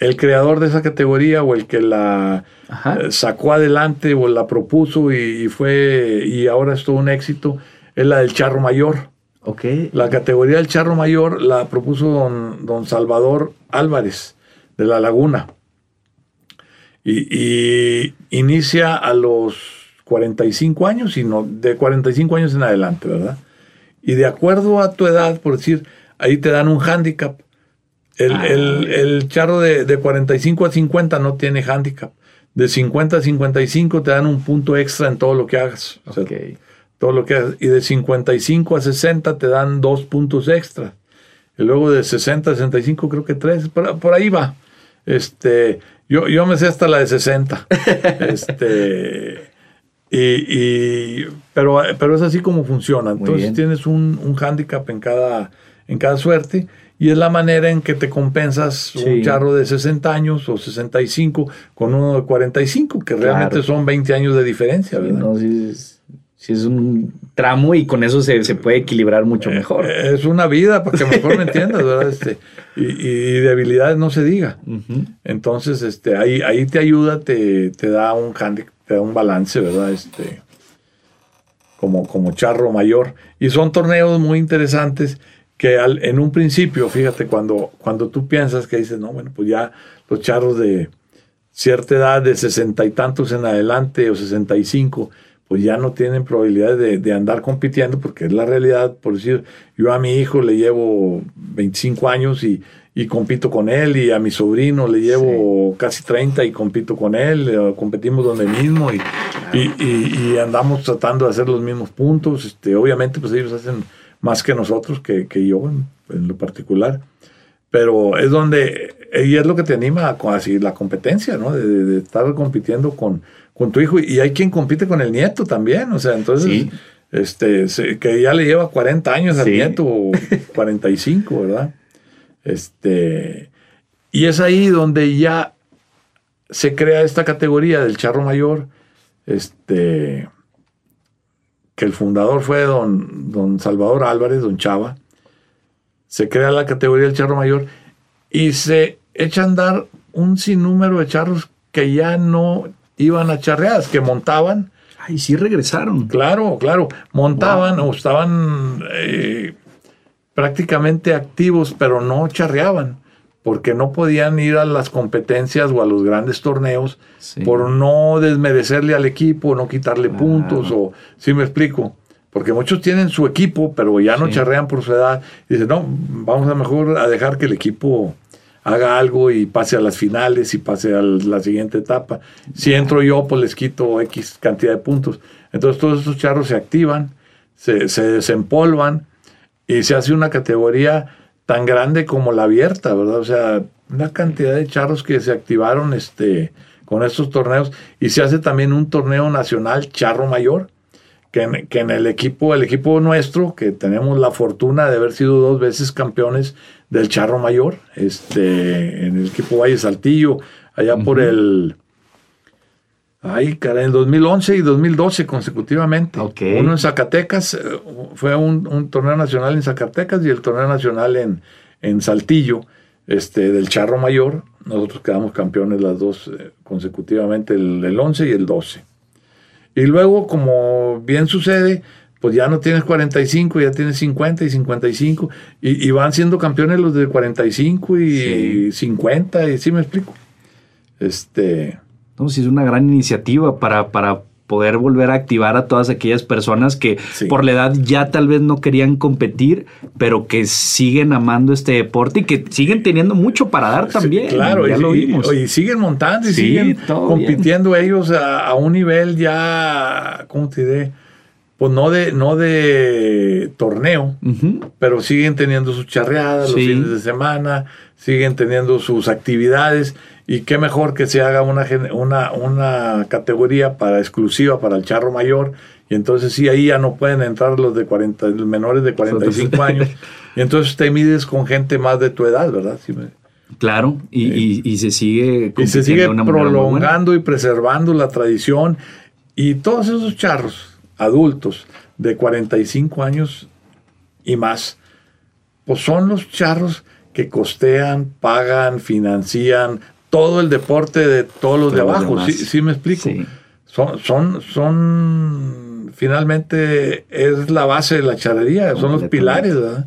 Speaker 2: el creador de esa categoría o el que la eh, sacó adelante o la propuso y, fue y ahora es todo un éxito, es la del charro mayor.
Speaker 1: Okay.
Speaker 2: La categoría del charro mayor la propuso don, don Salvador Álvarez de La Laguna. Y, inicia a los 45 años, y no, de 45 años en adelante, ¿verdad? y de acuerdo a tu edad, por decir, ahí te dan un handicap. El, ah, el, charro de, de, 45 a 50 no tiene handicap. De 50 a 55 te dan un punto extra en todo lo que hagas. todo lo que hagas. Y de 55 a 60 te dan dos puntos extra. Y luego de 60 a 65 creo que tres. Por, por ahí va. Este, yo, yo me sé hasta la de 60. este, y, pero, pero es así como funciona. Entonces tienes un, un handicap en cada, en cada suerte y es la manera en que te compensas un charro de 60 años o 65 con uno de 45, que realmente son 20 años de diferencia.
Speaker 1: Sí, es, un tramo y con eso se, puede equilibrar mucho eh, mejor.
Speaker 2: es una vida, para que mejor me entiendas, ¿verdad? Este, y, y, de habilidades no se diga. Entonces, este, ahí, ahí te ayuda, te, te da un handicap te da un balance, ¿verdad? Este, como, como charro mayor. Y son torneos muy interesantes que al, en un principio, fíjate, cuando, cuando tú piensas que dices, no, bueno, pues ya los charros de cierta edad, de sesenta y tantos en adelante o sesenta y cinco, pues ya no tienen probabilidad de, de, andar compitiendo, porque es la realidad, por decir, yo a mi hijo le llevo 25 años y y compito con él y a mi sobrino le llevo casi 30 y compito con él, eh, competimos donde mismo y, y, andamos tratando de hacer los mismos puntos. Este, obviamente pues ellos hacen más que nosotros, que, que yo en, lo particular, pero es donde, y es lo que te anima a, así, la competencia, ¿no? De, estar compitiendo con, con tu hijo y hay quien compite con el nieto también, o sea, entonces... Este, que ya le lleva 40 años al nieto, 45, ¿verdad? Este, y es ahí donde ya se crea esta categoría del charro mayor, este, que el fundador fue don, don Salvador Álvarez, don Chava. Se crea la categoría del charro mayor y se echa a andar un sinnúmero de charros que ya no iban a charreadas, que montaban.
Speaker 1: Ay, sí regresaron.
Speaker 2: Claro, claro. Montaban o estaban eh, prácticamente activos, pero no charreaban, porque no podían ir a las competencias o a los grandes torneos por no desmerecerle al equipo, no quitarle puntos, o si me explico. Porque muchos tienen su equipo, pero ya no charrean por su edad. Y dicen, no, vamos a mejor a dejar que el equipo haga algo y pase a las finales y pase a la siguiente etapa. Si entro yo, pues les quito X cantidad de puntos. Entonces todos esos charros se activan, se, se desempolvan y se hace una categoría tan grande como la abierta, ¿verdad? O sea, una cantidad de charros que se activaron este, con estos torneos y se hace también un torneo nacional charro mayor, que en, que en el equipo, el equipo nuestro, que tenemos la fortuna de haber sido dos veces campeones del charro mayor, este, en el equipo Valle Saltillo, allá por el Ay, cara, en 2011 y 2012 consecutivamente. Uno en Zacatecas, eh, fue un, torneo nacional en Zacatecas y el torneo nacional en, en Saltillo, este, del Charro Mayor. Nosotros quedamos campeones las dos eh, consecutivamente, el, el, 11 y el 12. Y luego, como bien sucede, pues ya no tienes 45, ya tienes 50 y 55, y, y van siendo campeones los de 45 y 50, y sí me explico. Este...
Speaker 1: Entonces es una gran iniciativa para, para poder volver a activar a todas aquellas personas que por la edad ya tal vez no querían competir, pero que siguen amando este deporte y que siguen teniendo mucho para dar también.
Speaker 2: claro, ya y, lo vimos. Y, siguen montando y siguen compitiendo ellos a, un nivel ya, ¿cómo te diré? Pues no de, no de torneo, pero siguen teniendo sus charreadas los fines de semana, siguen teniendo sus actividades y qué mejor que se haga una, una, una categoría para exclusiva para el charro mayor. Y entonces sí, ahí ya no pueden entrar los de 40, los menores de 45 años. Y entonces te mides con gente más de tu edad, ¿verdad?
Speaker 1: Claro, y, y, se sigue,
Speaker 2: y se sigue prolongando y preservando la tradición. Y todos esos charros adultos de 45 años y más, pues son los charros que costean, pagan, financian, todo el deporte de todos los de abajo. Sí, sí, me explico. Son, son, son, finalmente es la base de la charrería, son los pilares, ¿verdad?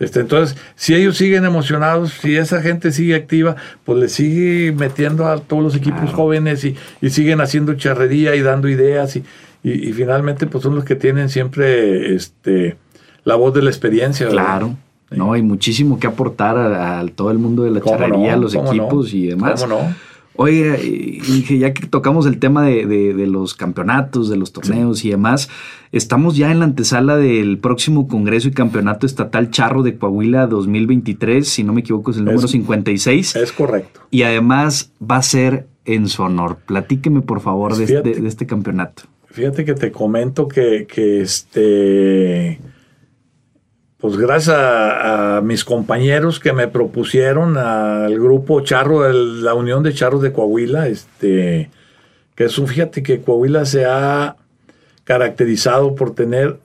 Speaker 2: Este, entonces, si ellos siguen emocionados, si esa gente sigue activa, pues le sigue metiendo a todos los equipos jóvenes y, y, siguen haciendo charrería y dando ideas y, y, finalmente pues son los que tienen siempre este, la voz de la experiencia.
Speaker 1: Claro. No, hay muchísimo que aportar a, todo el mundo de la charrería, los equipos y demás.
Speaker 2: ¿Cómo no?
Speaker 1: Oye, ya que tocamos el tema de, los campeonatos, de los torneos y demás, estamos ya en la antesala del próximo Congreso y Campeonato Estatal Charro de Coahuila 2023, si no me equivoco es el número 56.
Speaker 2: Es correcto.
Speaker 1: Y además va a ser en su honor. Platíqueme por favor de, este, de, este campeonato.
Speaker 2: Fíjate que te comento que, que este pues gracias a, mis compañeros que me propusieron al grupo Charro, de la Unión de Charros de Coahuila, este, que es un, fíjate que Coahuila se ha caracterizado por tener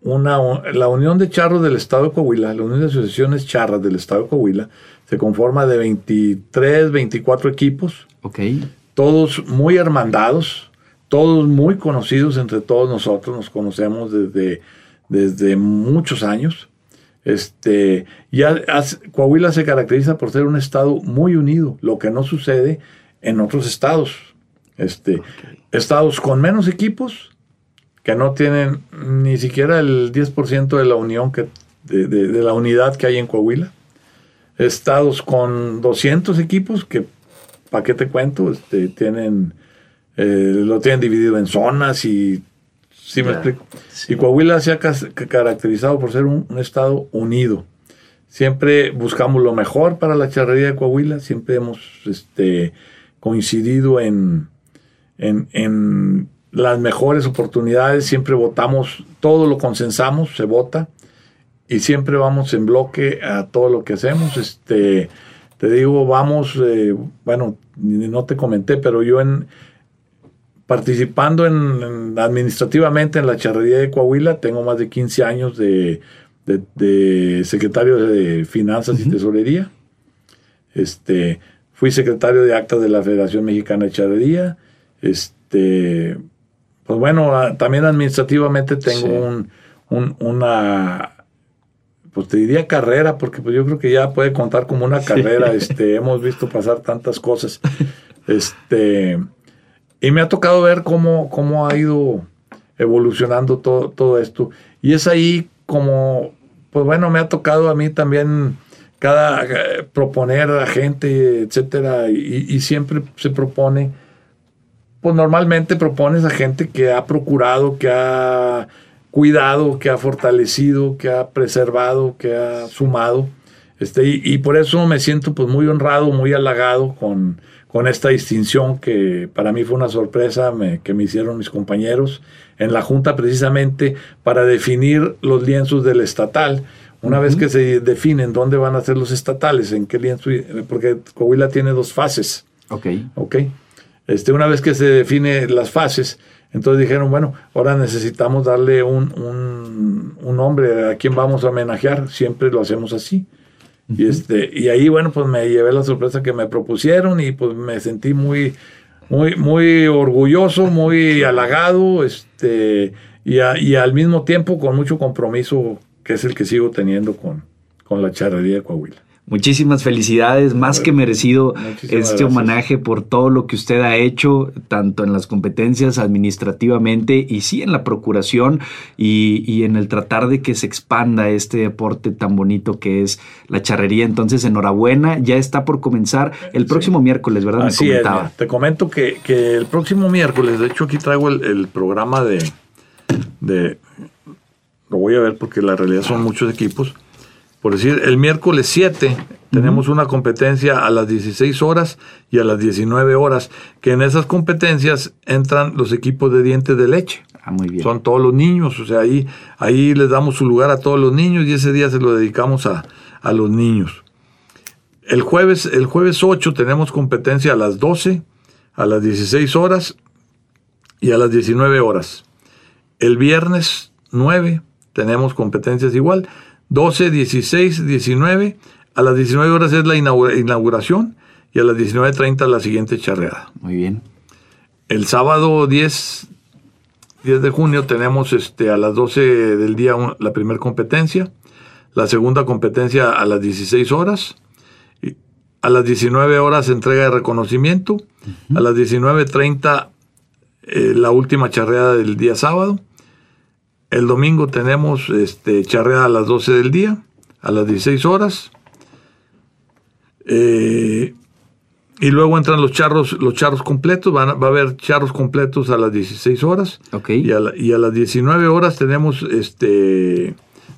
Speaker 2: una, la Unión de Charros del Estado de Coahuila, la Unión de Asociaciones Charras del Estado de Coahuila, se conforma de 23, 24 equipos,
Speaker 1: okay.
Speaker 2: todos muy hermandados, todos muy conocidos entre todos nosotros, nos conocemos desde desde muchos años. Este, ya Coahuila se caracteriza por ser un estado muy unido, lo que no sucede en otros estados. Este, Estados con menos equipos, que no tienen ni siquiera el 10% de la unión que, de, la unidad que hay en Coahuila. Estados con 200 equipos, que, ¿para qué te cuento? Este, tienen, eh, lo tienen dividido en zonas y Sí, me explico. Y Coahuila se ha caracterizado por ser un, estado unido. Siempre buscamos lo mejor para la charrería de Coahuila, siempre hemos este, coincidido en, en, las mejores oportunidades, siempre votamos, todo lo consensamos, se vota, y siempre vamos en bloque a todo lo que hacemos. Este, te digo, vamos, eh, bueno, no te comenté, pero yo en, participando en, administrativamente en la charrería de Coahuila. Tengo más de 15 años de, secretario de Finanzas y Tesorería. Este, fui secretario de actas de la Federación Mexicana de Charrería. Este, pues bueno, también administrativamente tengo un, una, pues te diría carrera, porque pues yo creo que ya puede contar como una carrera. Este, hemos visto pasar tantas cosas. Este, y me ha tocado ver cómo, cómo ha ido evolucionando todo, todo esto. Y es ahí como, pues bueno, me ha tocado a mí también cada eh, proponer a gente, etcétera, y, siempre se propone, pues normalmente propones a gente que ha procurado, que ha cuidado, que ha fortalecido, que ha preservado, que ha sumado. Este, y, y por eso me siento pues muy honrado, muy halagado con, con esta distinción que para mí fue una sorpresa que me hicieron mis compañeros en la Junta precisamente para definir los lienzos del estatal. Una vez que se definen dónde van a ser los estatales, en qué lienzo, porque Coahuila tiene dos fases.
Speaker 1: Ok.
Speaker 2: Ok. Este, una vez que se define las fases, entonces dijeron, bueno, ahora necesitamos darle un, un, un nombre a quien vamos a homenajear. Siempre lo hacemos así. Y, este, y ahí, bueno, pues me llevé la sorpresa que me propusieron y pues me sentí muy, muy, muy orgulloso, muy halagado, este, y, y al mismo tiempo con mucho compromiso, que es el que sigo teniendo con, con la charrería de Coahuila.
Speaker 1: Muchísimas felicidades, más que merecido este homenaje por todo lo que usted ha hecho, tanto en las competencias administrativamente y sí en la procuración y, en el tratar de que se expanda este deporte tan bonito que es la charrería. Entonces, enhorabuena, ya está por comenzar el próximo miércoles, ¿verdad?
Speaker 2: Así Me comentaba. te comento que, el próximo miércoles, de hecho aquí traigo el, programa de, de, lo voy a ver porque la realidad son muchos equipos por decir, el miércoles 7 tenemos una competencia a las 16 horas y a las 19 horas, que en esas competencias entran los equipos de dientes de leche.
Speaker 1: Ah, muy bien.
Speaker 2: Son todos los niños, o sea, ahí, ahí les damos su lugar a todos los niños y ese día se lo dedicamos a, a los niños. El jueves, el jueves 8 tenemos competencia a las 12, a las 16 horas y a las 19 horas. El viernes 9 tenemos competencias igual 12, 16, 19. A las 19 horas es la inauguración y a las 19.30 la siguiente charreada.
Speaker 1: Muy bien.
Speaker 2: El sábado 10, 10 de junio tenemos este, a las 12 del día la primera competencia, la segunda competencia a las 16 horas, a las 19 horas entrega de reconocimiento, a las 19.30 eh, la última charreada del día sábado, el domingo tenemos este, charrea a las 12 del día, a las 16 horas. Eh, y luego entran los charros, los charros completos, va a haber charros completos a las 16 horas. Y, a las 19 horas tenemos este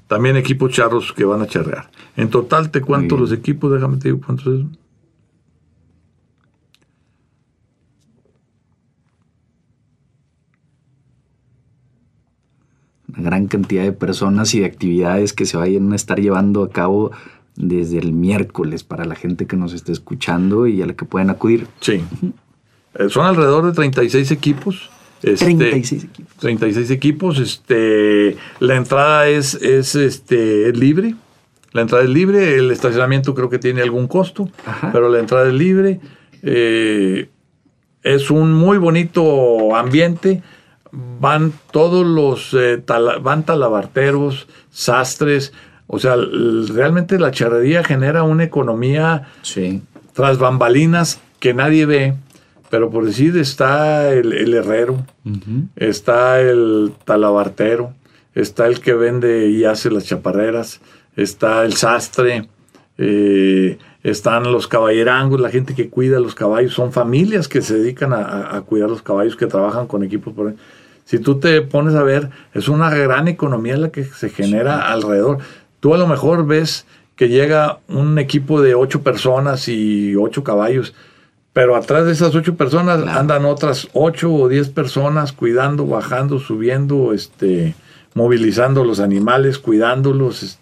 Speaker 2: también equipos charros que van a charrear. En total te cuento los equipos, déjame te digo cuántos es.
Speaker 1: Una gran cantidad de personas y de actividades que se vayan a estar llevando a cabo desde el miércoles para la gente que nos esté escuchando y a la que pueden acudir.
Speaker 2: Sí. Eh, son alrededor de 36 equipos.
Speaker 1: 36 este, equipos.
Speaker 2: 36 equipos. Este, la entrada es, es este, libre. La entrada es libre. El estacionamiento creo que tiene algún costo, pero la entrada es libre. Eh, es un muy bonito ambiente van todos los, eh, van talabarteros, sastres, o sea, realmente la charrería genera una economía tras bambalinas que nadie ve, pero por decir está el, herrero, está el talabartero, está el que vende y hace las chaparreras, está el sastre, eh, están los caballerangos, la gente que cuida los caballos, son familias que se dedican a, cuidar los caballos, que trabajan con equipos. Por si tú te pones a ver, es una gran economía la que se genera alrededor. Tú a lo mejor ves que llega un equipo de ocho personas y ocho caballos, pero atrás de esas ocho personas andan otras ocho o diez personas cuidando, bajando, subiendo, este, movilizando los animales, cuidándolos,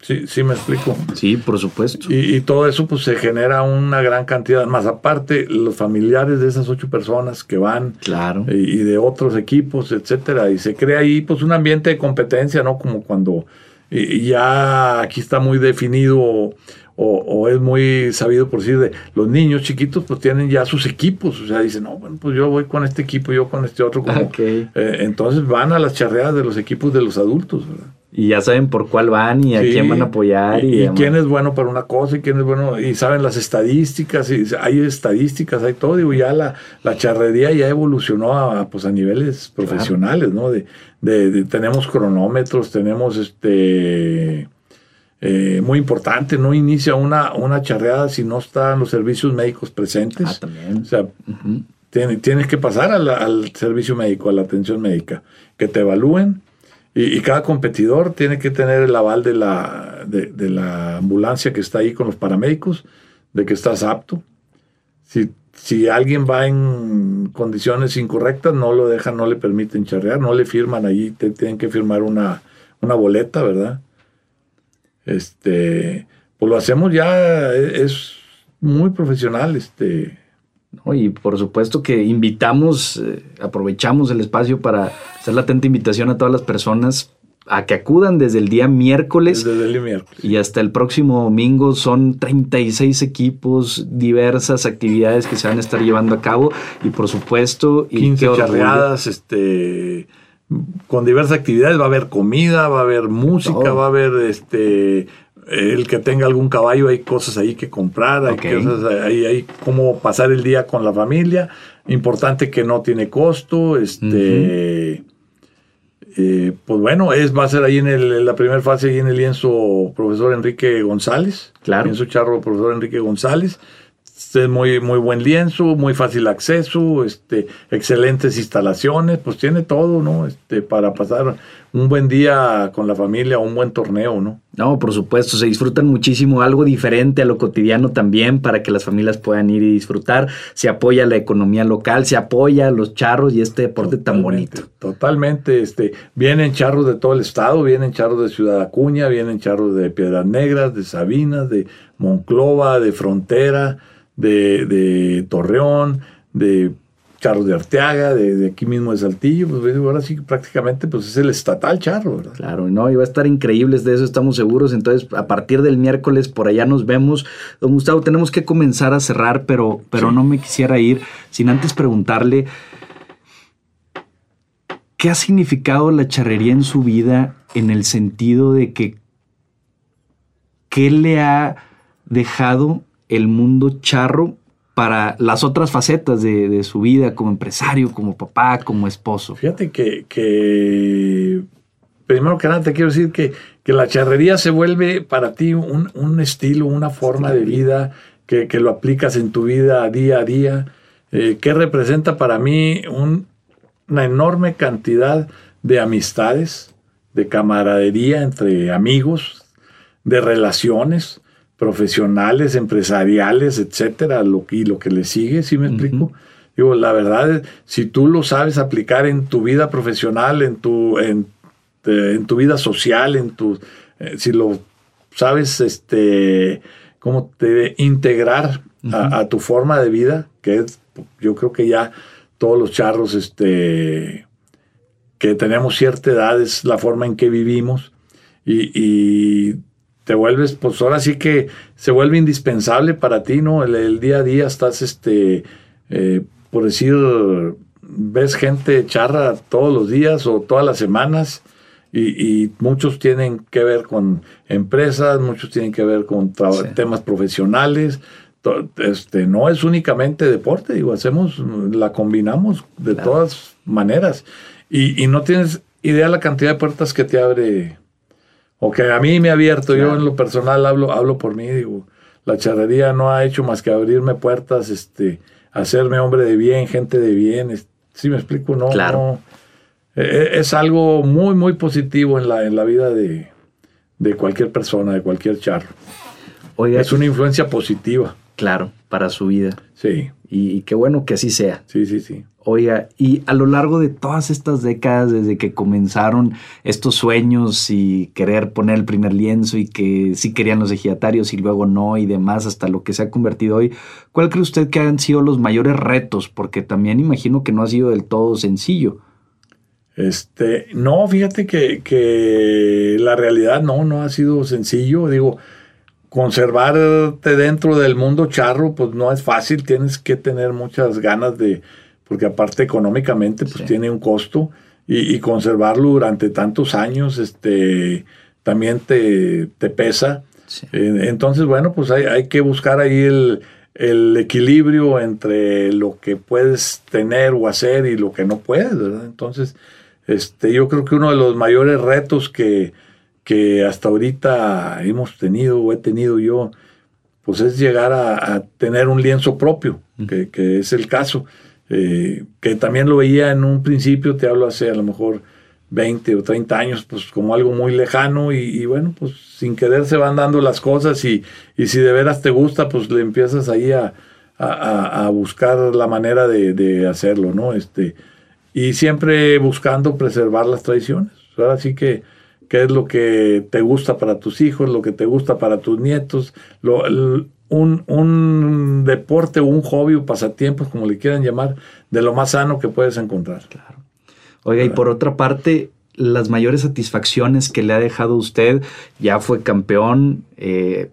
Speaker 2: Sí, sí me explico.
Speaker 1: Sí, por supuesto.
Speaker 2: Y, todo eso pues se genera una gran cantidad, más aparte los familiares de esas ocho personas que van
Speaker 1: claro.
Speaker 2: y, de otros equipos, etcétera, y se crea ahí pues un ambiente de competencia, ¿no? Como cuando ya aquí está muy definido o, es muy sabido por decir de los niños chiquitos pues tienen ya sus equipos, o sea, dicen, no, bueno, pues yo voy con este equipo, yo con este otro, como, eh, entonces van a las charreadas de los equipos de los adultos, ¿verdad?
Speaker 1: Y ya saben por cuál van y a quién van a apoyar.
Speaker 2: Y, quién es bueno para una cosa y quién es bueno. Y saben las estadísticas, y hay estadísticas, hay todo. Digo, ya la, la charrería ya evolucionó a, pues, a niveles profesionales, ¿no? De, de, tenemos cronómetros, tenemos este. Eh, muy importante, no inicia una, una charreada si no están los servicios médicos presentes.
Speaker 1: Ah, también.
Speaker 2: O sea, tienes que pasar al servicio médico, a la atención médica, que te evalúen y, cada competidor tiene que tener el aval de la, de, la ambulancia que está ahí con los paramédicos, de que estás apto. Si, si alguien va en condiciones incorrectas, no lo dejan, no le permiten charrear, no le firman ahí, te, tienen que firmar una, una boleta, ¿verdad? Este, pues lo hacemos ya, e, es muy profesional, este,
Speaker 1: y por supuesto que invitamos, eh, aprovechamos el espacio para hacer la atenta invitación a todas las personas a que acudan desde el día miércoles.
Speaker 2: Desde el miércoles.
Speaker 1: Y hasta el próximo domingo son 36 equipos, diversas actividades que se van a estar llevando a cabo. Y por supuesto...
Speaker 2: 15 charreadas, este, con diversas actividades, va a haber comida, va a haber música, va a haber este el que tenga algún caballo, hay cosas ahí que comprar, hay cosas ahí, hay cómo pasar el día con la familia. Importante que no tiene costo, este eh, pues bueno, es, va a ser ahí en, la primera fase, ahí en el lienzo profesor Enrique González.
Speaker 1: Claro.
Speaker 2: Lienzo charro profesor Enrique González. Este es muy, muy buen lienzo, muy fácil acceso, este, excelentes instalaciones, pues tiene todo, ¿no? Este, para pasar un buen día con la familia, un buen torneo, ¿no?
Speaker 1: No, por supuesto, se disfrutan muchísimo, algo diferente a lo cotidiano también para que las familias puedan ir y disfrutar. Se apoya la economía local, se apoya a los charros y este deporte tan bonito.
Speaker 2: Totalmente, este, vienen charros de todo el estado, vienen charros de Ciudad Acuña, vienen charros de Piedras Negras, de Sabinas, de Monclova, de Frontera de, de Torreón, de Charros de Arteaga, de, aquí mismo de Saltillo, pues ahora sí prácticamente pues es el estatal charro, ¿verdad?
Speaker 1: Claro, no, y va a estar increíbles, de eso estamos seguros. Entonces, a partir del miércoles por allá nos vemos. Don Gustavo, tenemos que comenzar a cerrar, pero, pero no me quisiera ir sin antes preguntarle qué ha significado la charrería en su vida en el sentido de que qué le ha dejado el mundo charro para las otras facetas de, su vida como empresario, como papá, como esposo?
Speaker 2: Fíjate que, primero que nada te quiero decir que, que la charrería se vuelve para ti un, estilo, una forma de vida que, lo aplicas en tu vida día a día, eh, que representa para mí una enorme cantidad de amistades, de camaradería entre amigos, de relaciones profesionales, empresariales, etcétera, lo, y lo que le sigue, ¿sí me explico? Digo, la verdad, si tú lo sabes aplicar en tu vida profesional, en tu, en, tu vida social, en tu, eh, si lo sabes, este, cómo te integrar a, tu forma de vida, que es, yo creo que ya todos los charros, este, que tenemos cierta edad, es la forma en que vivimos, y, y te vuelves, pues ahora sí que se vuelve indispensable para ti, ¿no? El, día a día estás, este, eh, por decir, ves gente charra todos los días o todas las semanas y, muchos tienen que ver con empresas, muchos tienen que ver con temas profesionales. Este, no es únicamente deporte, digo, hacemos, la combinamos de todas maneras. Y, y no tienes idea la cantidad de puertas que te abre o que a mí me ha abierto, yo en lo personal hablo, hablo por mí, digo, la charrería no ha hecho más que abrirme puertas, este, hacerme hombre de bien, gente de bien, si me explico? No,
Speaker 1: claro.
Speaker 2: E, e, es algo muy, muy positivo en la, en la vida de, de cualquier persona, de cualquier charro. Oiga, es una influencia positiva.
Speaker 1: Claro, para su vida.
Speaker 2: Sí.
Speaker 1: Y, qué bueno que así sea.
Speaker 2: Sí, sí, sí.
Speaker 1: Oiga, y a lo largo de todas estas décadas, desde que comenzaron estos sueños y querer poner el primer lienzo y que sí querían los ejidatarios y luego no y demás, hasta lo que se ha convertido hoy, ¿cuál cree usted que han sido los mayores retos? Porque también imagino que no ha sido del todo sencillo.
Speaker 2: Este, no, fíjate que, que la realidad no, no ha sido sencillo. Digo, conservarte dentro del mundo charro, pues no es fácil, tienes que tener muchas ganas de, porque aparte económicamente, pues tiene un costo, y, conservarlo durante tantos años, este, también te, te pesa. entonces, bueno, pues hay, hay que buscar ahí el, el, equilibrio entre lo que puedes tener o hacer y lo que no puedes, ¿verdad? Entonces, este, yo creo que uno de los mayores retos que, que hasta ahorita hemos tenido o he tenido yo, pues es llegar a, tener un lienzo propio, que, es el caso, eh, que también lo veía en un principio, te hablo hace a lo mejor 20 o 30 años, pues como algo muy lejano y, bueno, pues sin querer se van dando las cosas y, y, si de veras te gusta, pues le empiezas ahí a, a, a buscar la manera de, de, hacerlo, ¿no? Este, y siempre buscando preservar las tradiciones. Ahora sí que qué es lo que te gusta para tus hijos, lo que te gusta para tus nietos, lo, un, un, deporte un hobby o pasatiempos, como le quieran llamar, de lo más sano que puedes encontrar.
Speaker 1: Claro. Oiga, y por otra parte, las mayores satisfacciones que le ha dejado usted, ya fue campeón, eh,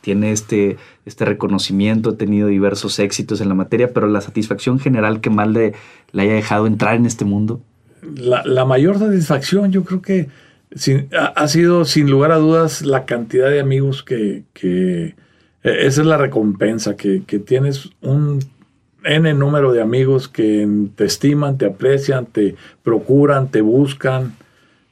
Speaker 1: tiene este, este reconocimiento, ha tenido diversos éxitos en la materia, pero la satisfacción general que más le, le haya dejado entrar en este mundo.
Speaker 2: la, mayor satisfacción yo creo que ha, sido sin lugar a dudas la cantidad de amigos que, que e, esa es la recompensa, que, que, tienes un N número de amigos que te estiman, te aprecian, te procuran, te buscan.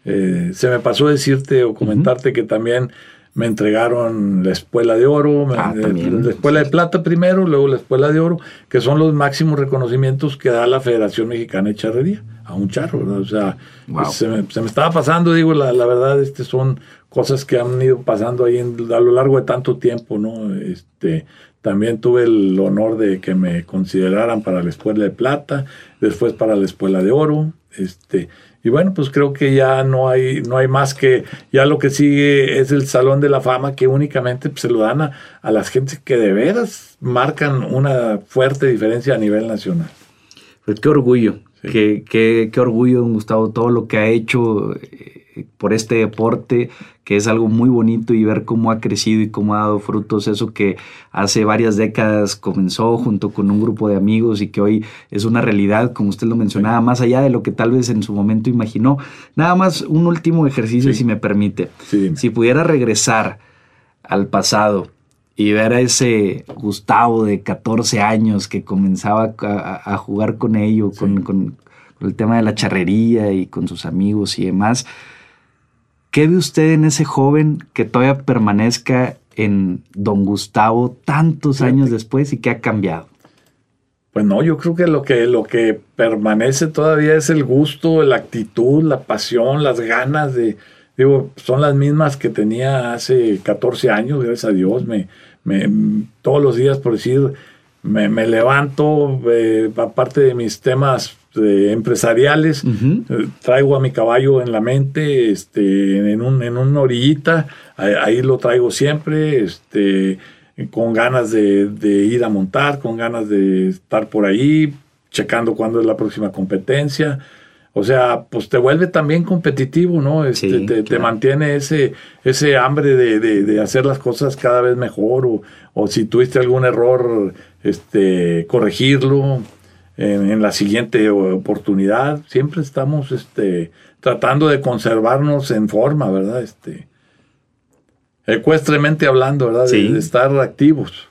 Speaker 2: Eh, se me pasó decirte o comentarte que también me entregaron la espuela de oro, ah, la espuela de plata primero, luego la espuela de oro, que son los máximos reconocimientos que da la Federación Mexicana de Charrería a un charro, O sea, pues, se, me, estaba pasando, digo, la, la, verdad, este son cosas que han ido pasando ahí a lo largo de tanto tiempo, ¿no? Este, también tuve el honor de que me consideraran para la espuela de plata, después para la espuela de oro, este, y bueno, pues creo que ya no hay, no hay más que, ya lo que sigue es el Salón de la Fama que únicamente pues, se lo dan a, las gentes que de veras marcan una fuerte diferencia a nivel nacional.
Speaker 1: Pues qué orgullo, qué, qué, qué, orgullo, don Gustavo, todo lo que ha hecho eh, por este deporte, que es algo muy bonito y ver cómo ha crecido y cómo ha dado frutos, eso que hace varias décadas comenzó junto con un grupo de amigos y que hoy es una realidad, como usted lo mencionaba, más allá de lo que tal vez en su momento imaginó. Nada más un último ejercicio, si me permite. si pudiera regresar al pasado y ver a ese Gustavo de 14 años que comenzaba a, jugar con ello, con, con el tema de la charrería y con sus amigos y demás, ¿Qué ve usted en ese joven que todavía permanezca en Don Gustavo tantos años después y que ha cambiado?
Speaker 2: Pues no, yo creo que lo que lo que permanece todavía es el gusto, la actitud, la pasión, las ganas de digo, son las mismas que tenía hace 14 años, gracias a Dios, me, me todos los días por decir me, levanto, eh, aparte de mis temas empresariales. Eh, traigo a mi caballo en la mente, este, en, un, en una orillita, ahí, lo traigo siempre, este, con ganas de, ir a montar, con ganas de estar por ahí, checando cuándo es la próxima competencia. O sea, pues te vuelve también competitivo, ¿no? Este, te, mantiene ese, ese hambre de, hacer las cosas cada vez mejor o, o si tuviste algún error, este, corregirlo en, la siguiente oportunidad. Siempre estamos este, tratando de conservarnos en forma, ¿verdad? Este, ecuestremente hablando, ¿verdad? De, estar activos.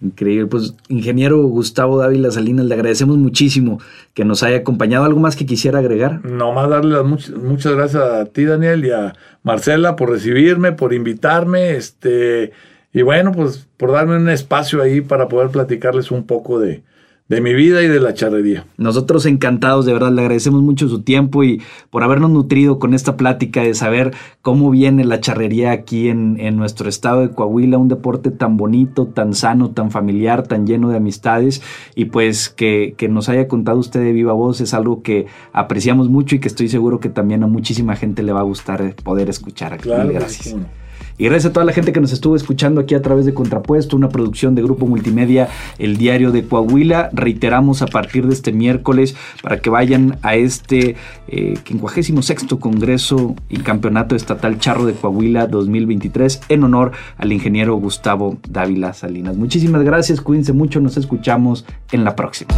Speaker 1: Increíble. Pues, ingeniero Gustavo Dávila Salinas, le agradecemos muchísimo que nos haya acompañado. ¿Algo más que quisiera agregar?
Speaker 2: Nomás darle las muchas gracias a ti, Daniel, y a Marcela por recibirme, por invitarme, este, y bueno, pues por darme un espacio ahí para poder platicarles un poco de, de mi vida y de la charrería.
Speaker 1: Nosotros encantados, de verdad, le agradecemos mucho su tiempo y por habernos nutrido con esta plática de saber cómo viene la charrería aquí en, en, nuestro estado de Coahuila, un deporte tan bonito, tan sano, tan familiar, tan lleno de amistades y pues que, que nos haya contado usted de viva voz es algo que apreciamos mucho y que estoy seguro que también a muchísima gente le va a gustar poder escuchar. Aquí. Claro, Gracias. Y gracias a toda la gente que nos estuvo escuchando aquí a través de Contrapuesto, una producción de Grupo Multimedia, el Diario de Coahuila. Reiteramos a partir de este miércoles para que vayan a este 56 eh, Congreso y Campeonato Estatal Charro de Coahuila 2023 en honor al ingeniero Gustavo Dávila Salinas. Muchísimas gracias, cuídense mucho, nos escuchamos en la próxima.